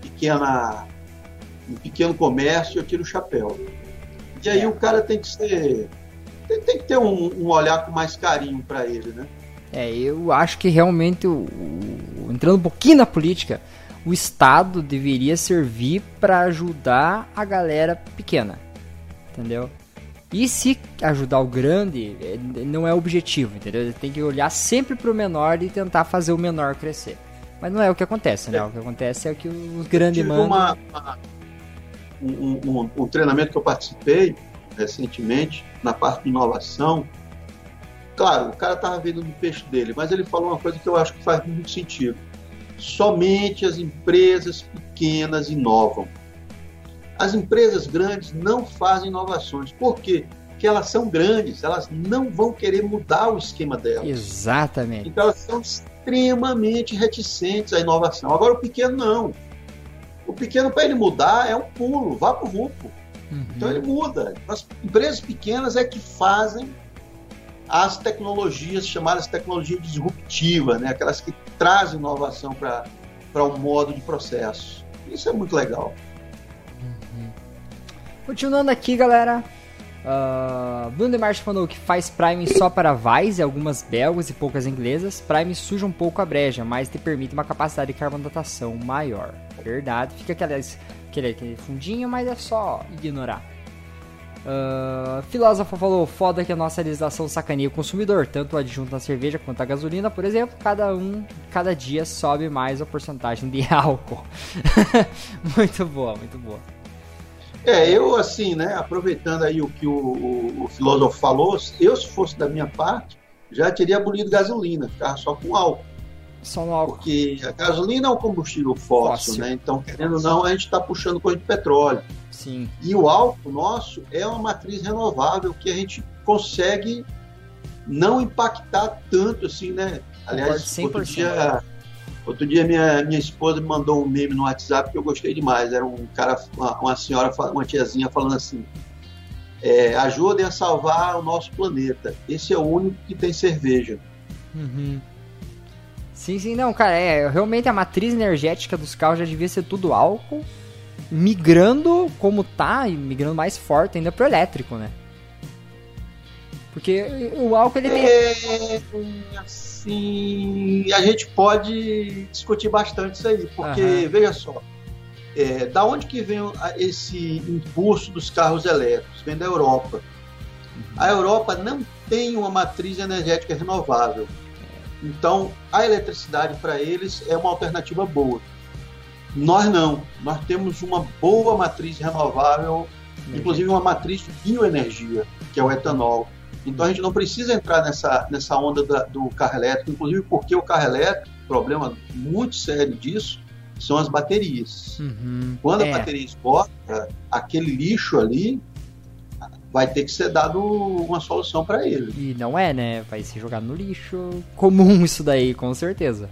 C: pequena, em pequeno comércio, eu tiro o chapéu. E aí
B: É.
C: o cara tem que ser. Tem, tem que ter um, um olhar com mais carinho para ele, né?
B: É, eu acho que realmente, o, o- entrando um pouquinho na política, o Estado deveria servir para ajudar a galera pequena, entendeu? E se ajudar o grande, é, não é o objetivo, entendeu? Ele tem que olhar sempre pro menor e tentar fazer o menor crescer. Mas não é o que acontece, né? O que acontece é que os grandes mandam.
C: uma, uma- um, um- um treinamento que eu participei recentemente, na parte de inovação. Claro, o cara estava vendo no peixe dele, mas ele falou uma coisa que eu acho que faz muito sentido. Somente as empresas pequenas inovam. As empresas grandes não fazem inovações. Por quê? Porque elas são grandes, elas não vão querer mudar o esquema delas.
B: Exatamente.
C: Então elas são extremamente reticentes à inovação. Agora o pequeno não. O pequeno, para ele mudar, é um pulo, vá para o vulco. Então ele muda. As empresas pequenas é que fazem as tecnologias chamadas tecnologia disruptiva, né? aquelas que trazem inovação para um modo de processo. Isso é muito legal.
B: Continuando aqui, galera. Uh, Bruno de March falou que faz Prime só para Vais e algumas belgas e poucas inglesas. Prime suja um pouco a breja, mas te permite uma capacidade de carbonatação maior. Verdade. Fica aquele, aquele, aquele fundinho, mas é só ignorar. Uh, filósofo falou: foda que a nossa legislação sacaneia o consumidor, tanto o adjunto na cerveja quanto a gasolina, por exemplo. Cada um, cada dia sobe mais a porcentagem de álcool. muito boa, muito boa.
C: É, eu assim, né, aproveitando aí o que o, o, o filósofo falou, eu se fosse da minha parte, já teria abolido gasolina, ficava só com álcool.
B: Só no álcool.
C: Porque a gasolina é um combustível fóssil,
B: Fóssil.
C: né? Então, querendo ou não, a gente está puxando coisa de petróleo.
B: Sim.
C: E o álcool nosso é uma matriz renovável que a gente consegue não impactar tanto assim, né? Aliás, outro
B: 100%.
C: dia, outro dia minha, minha esposa me mandou um meme no WhatsApp que eu gostei demais. Era um cara, uma, uma senhora, uma tiazinha falando assim: é, ajudem a salvar o nosso planeta. Esse é o único que tem cerveja.
B: Uhum. Sim, sim, não, cara, é, realmente a matriz energética dos carros já devia ser tudo álcool, migrando como tá, e migrando mais forte ainda pro elétrico, né? Porque o álcool ele tem.
C: É, assim, a gente pode discutir bastante isso aí, porque, veja só, é, da onde que vem esse impulso dos carros elétricos? Vem da Europa. A Europa não tem uma matriz energética renovável. Então, a eletricidade para eles é uma alternativa boa. Nós não. Nós temos uma boa matriz renovável, inclusive uma matriz de bioenergia, que é o etanol. Então a gente não precisa entrar nessa, nessa onda da- do carro elétrico, inclusive porque o carro elétrico, problema muito sério disso, são as baterias.
B: Uhum.
C: Quando
B: É.
C: a bateria esgota, aquele lixo ali vai ter que ser dado uma solução para ele.
B: E não é, né? Vai ser jogado no lixo. Comum isso daí, com certeza.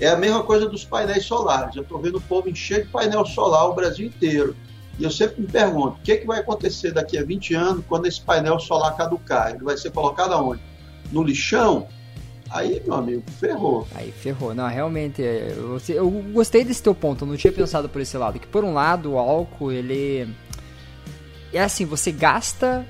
C: É a mesma coisa dos painéis solares. Eu estou vendo o povo encher de painel solar o Brasil inteiro. E eu sempre me pergunto, o que, é que vai acontecer daqui a 20 anos quando esse painel solar caducar? Ele vai ser colocado aonde? No lixão? Aí, meu amigo, ferrou.
B: Aí ferrou. Não, realmente, é, você- eu gostei desse teu ponto, eu não tinha pensado por esse lado. Que por um lado, o álcool, ele. É assim, você gasta,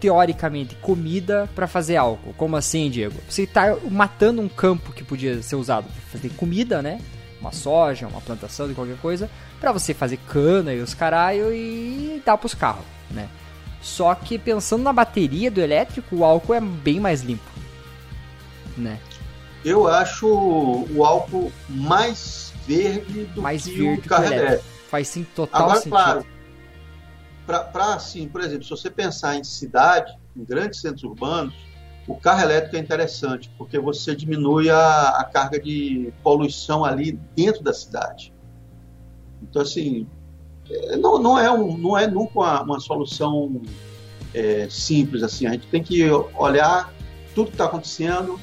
B: teoricamente, comida pra fazer álcool. Como assim, Diego? Você tá matando um campo que podia ser usado pra fazer comida, né? Uma soja, uma plantação de qualquer coisa, pra você fazer cana e os caralho e dar pros carros, né? Só que pensando na bateria do elétrico, o álcool é bem mais limpo, né?
C: Eu acho o álcool mais verde do
B: Mais
C: que
B: verde
C: o carro
B: elétrico.
C: elétrico.
B: Faz sim total
C: Agora,
B: sentido.
C: claro, para assim, por exemplo, se você pensar em cidade, em grandes centros urbanos, o carro elétrico é interessante, porque você diminui a, a carga de poluição ali dentro da cidade. Então, assim, é, não, não, é, um, não é nunca uma, uma solução é, simples assim. A gente tem que olhar tudo que está acontecendo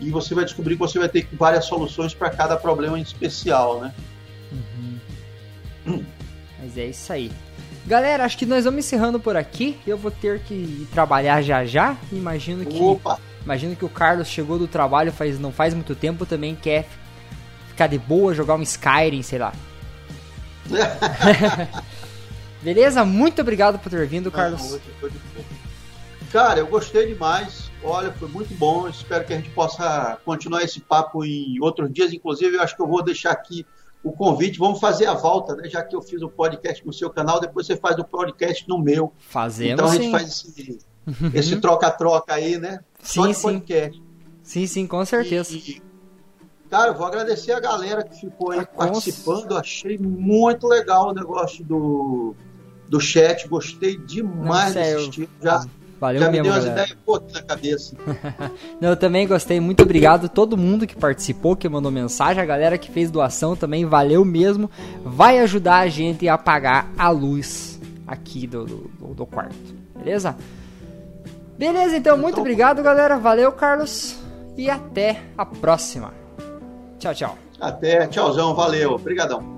C: e você vai descobrir que você vai ter várias soluções para cada problema em especial, né?
B: Mas é isso aí. Galera, acho que nós vamos encerrando por aqui. Eu vou ter que trabalhar já já. Imagino que,
C: Opa!
B: imagino que o Carlos chegou do trabalho faz, não faz muito tempo, também quer ficar de boa, jogar um Skyrim, sei lá. Beleza? Muito obrigado por ter vindo, Carlos.
C: Cara, eu gostei demais. Olha, foi muito bom. Espero que a gente possa continuar esse papo em outros dias. Inclusive, eu acho que eu vou deixar aqui o convite. Vamos fazer a volta, né? Já que eu fiz o podcast no seu canal, depois você faz o podcast no meu.
B: Fazemos
C: então a gente
B: sim.
C: faz esse, esse troca-troca aí, né? Só
B: Sim,
C: de
B: sim.
C: podcast.
B: Sim, sim, com certeza.
C: E, cara, eu vou agradecer a galera que ficou aí
B: Ah,
C: participando. Achei muito legal o negócio do, do chat. Gostei demais
B: Não,
C: desse. Já,
B: Valeu
C: já me
B: mesmo,
C: deu as
B: galera.
C: ideias pô, na cabeça.
B: Não, eu também gostei. Muito obrigado a todo mundo que participou, que mandou mensagem, a galera que fez doação também, valeu mesmo. Vai ajudar a gente a apagar a luz aqui do, do, do quarto. Beleza? Beleza, então, muito obrigado, galera. Valeu, Carlos. E até a próxima. Tchau, tchau.
C: Até, tchauzão, valeu. Obrigadão.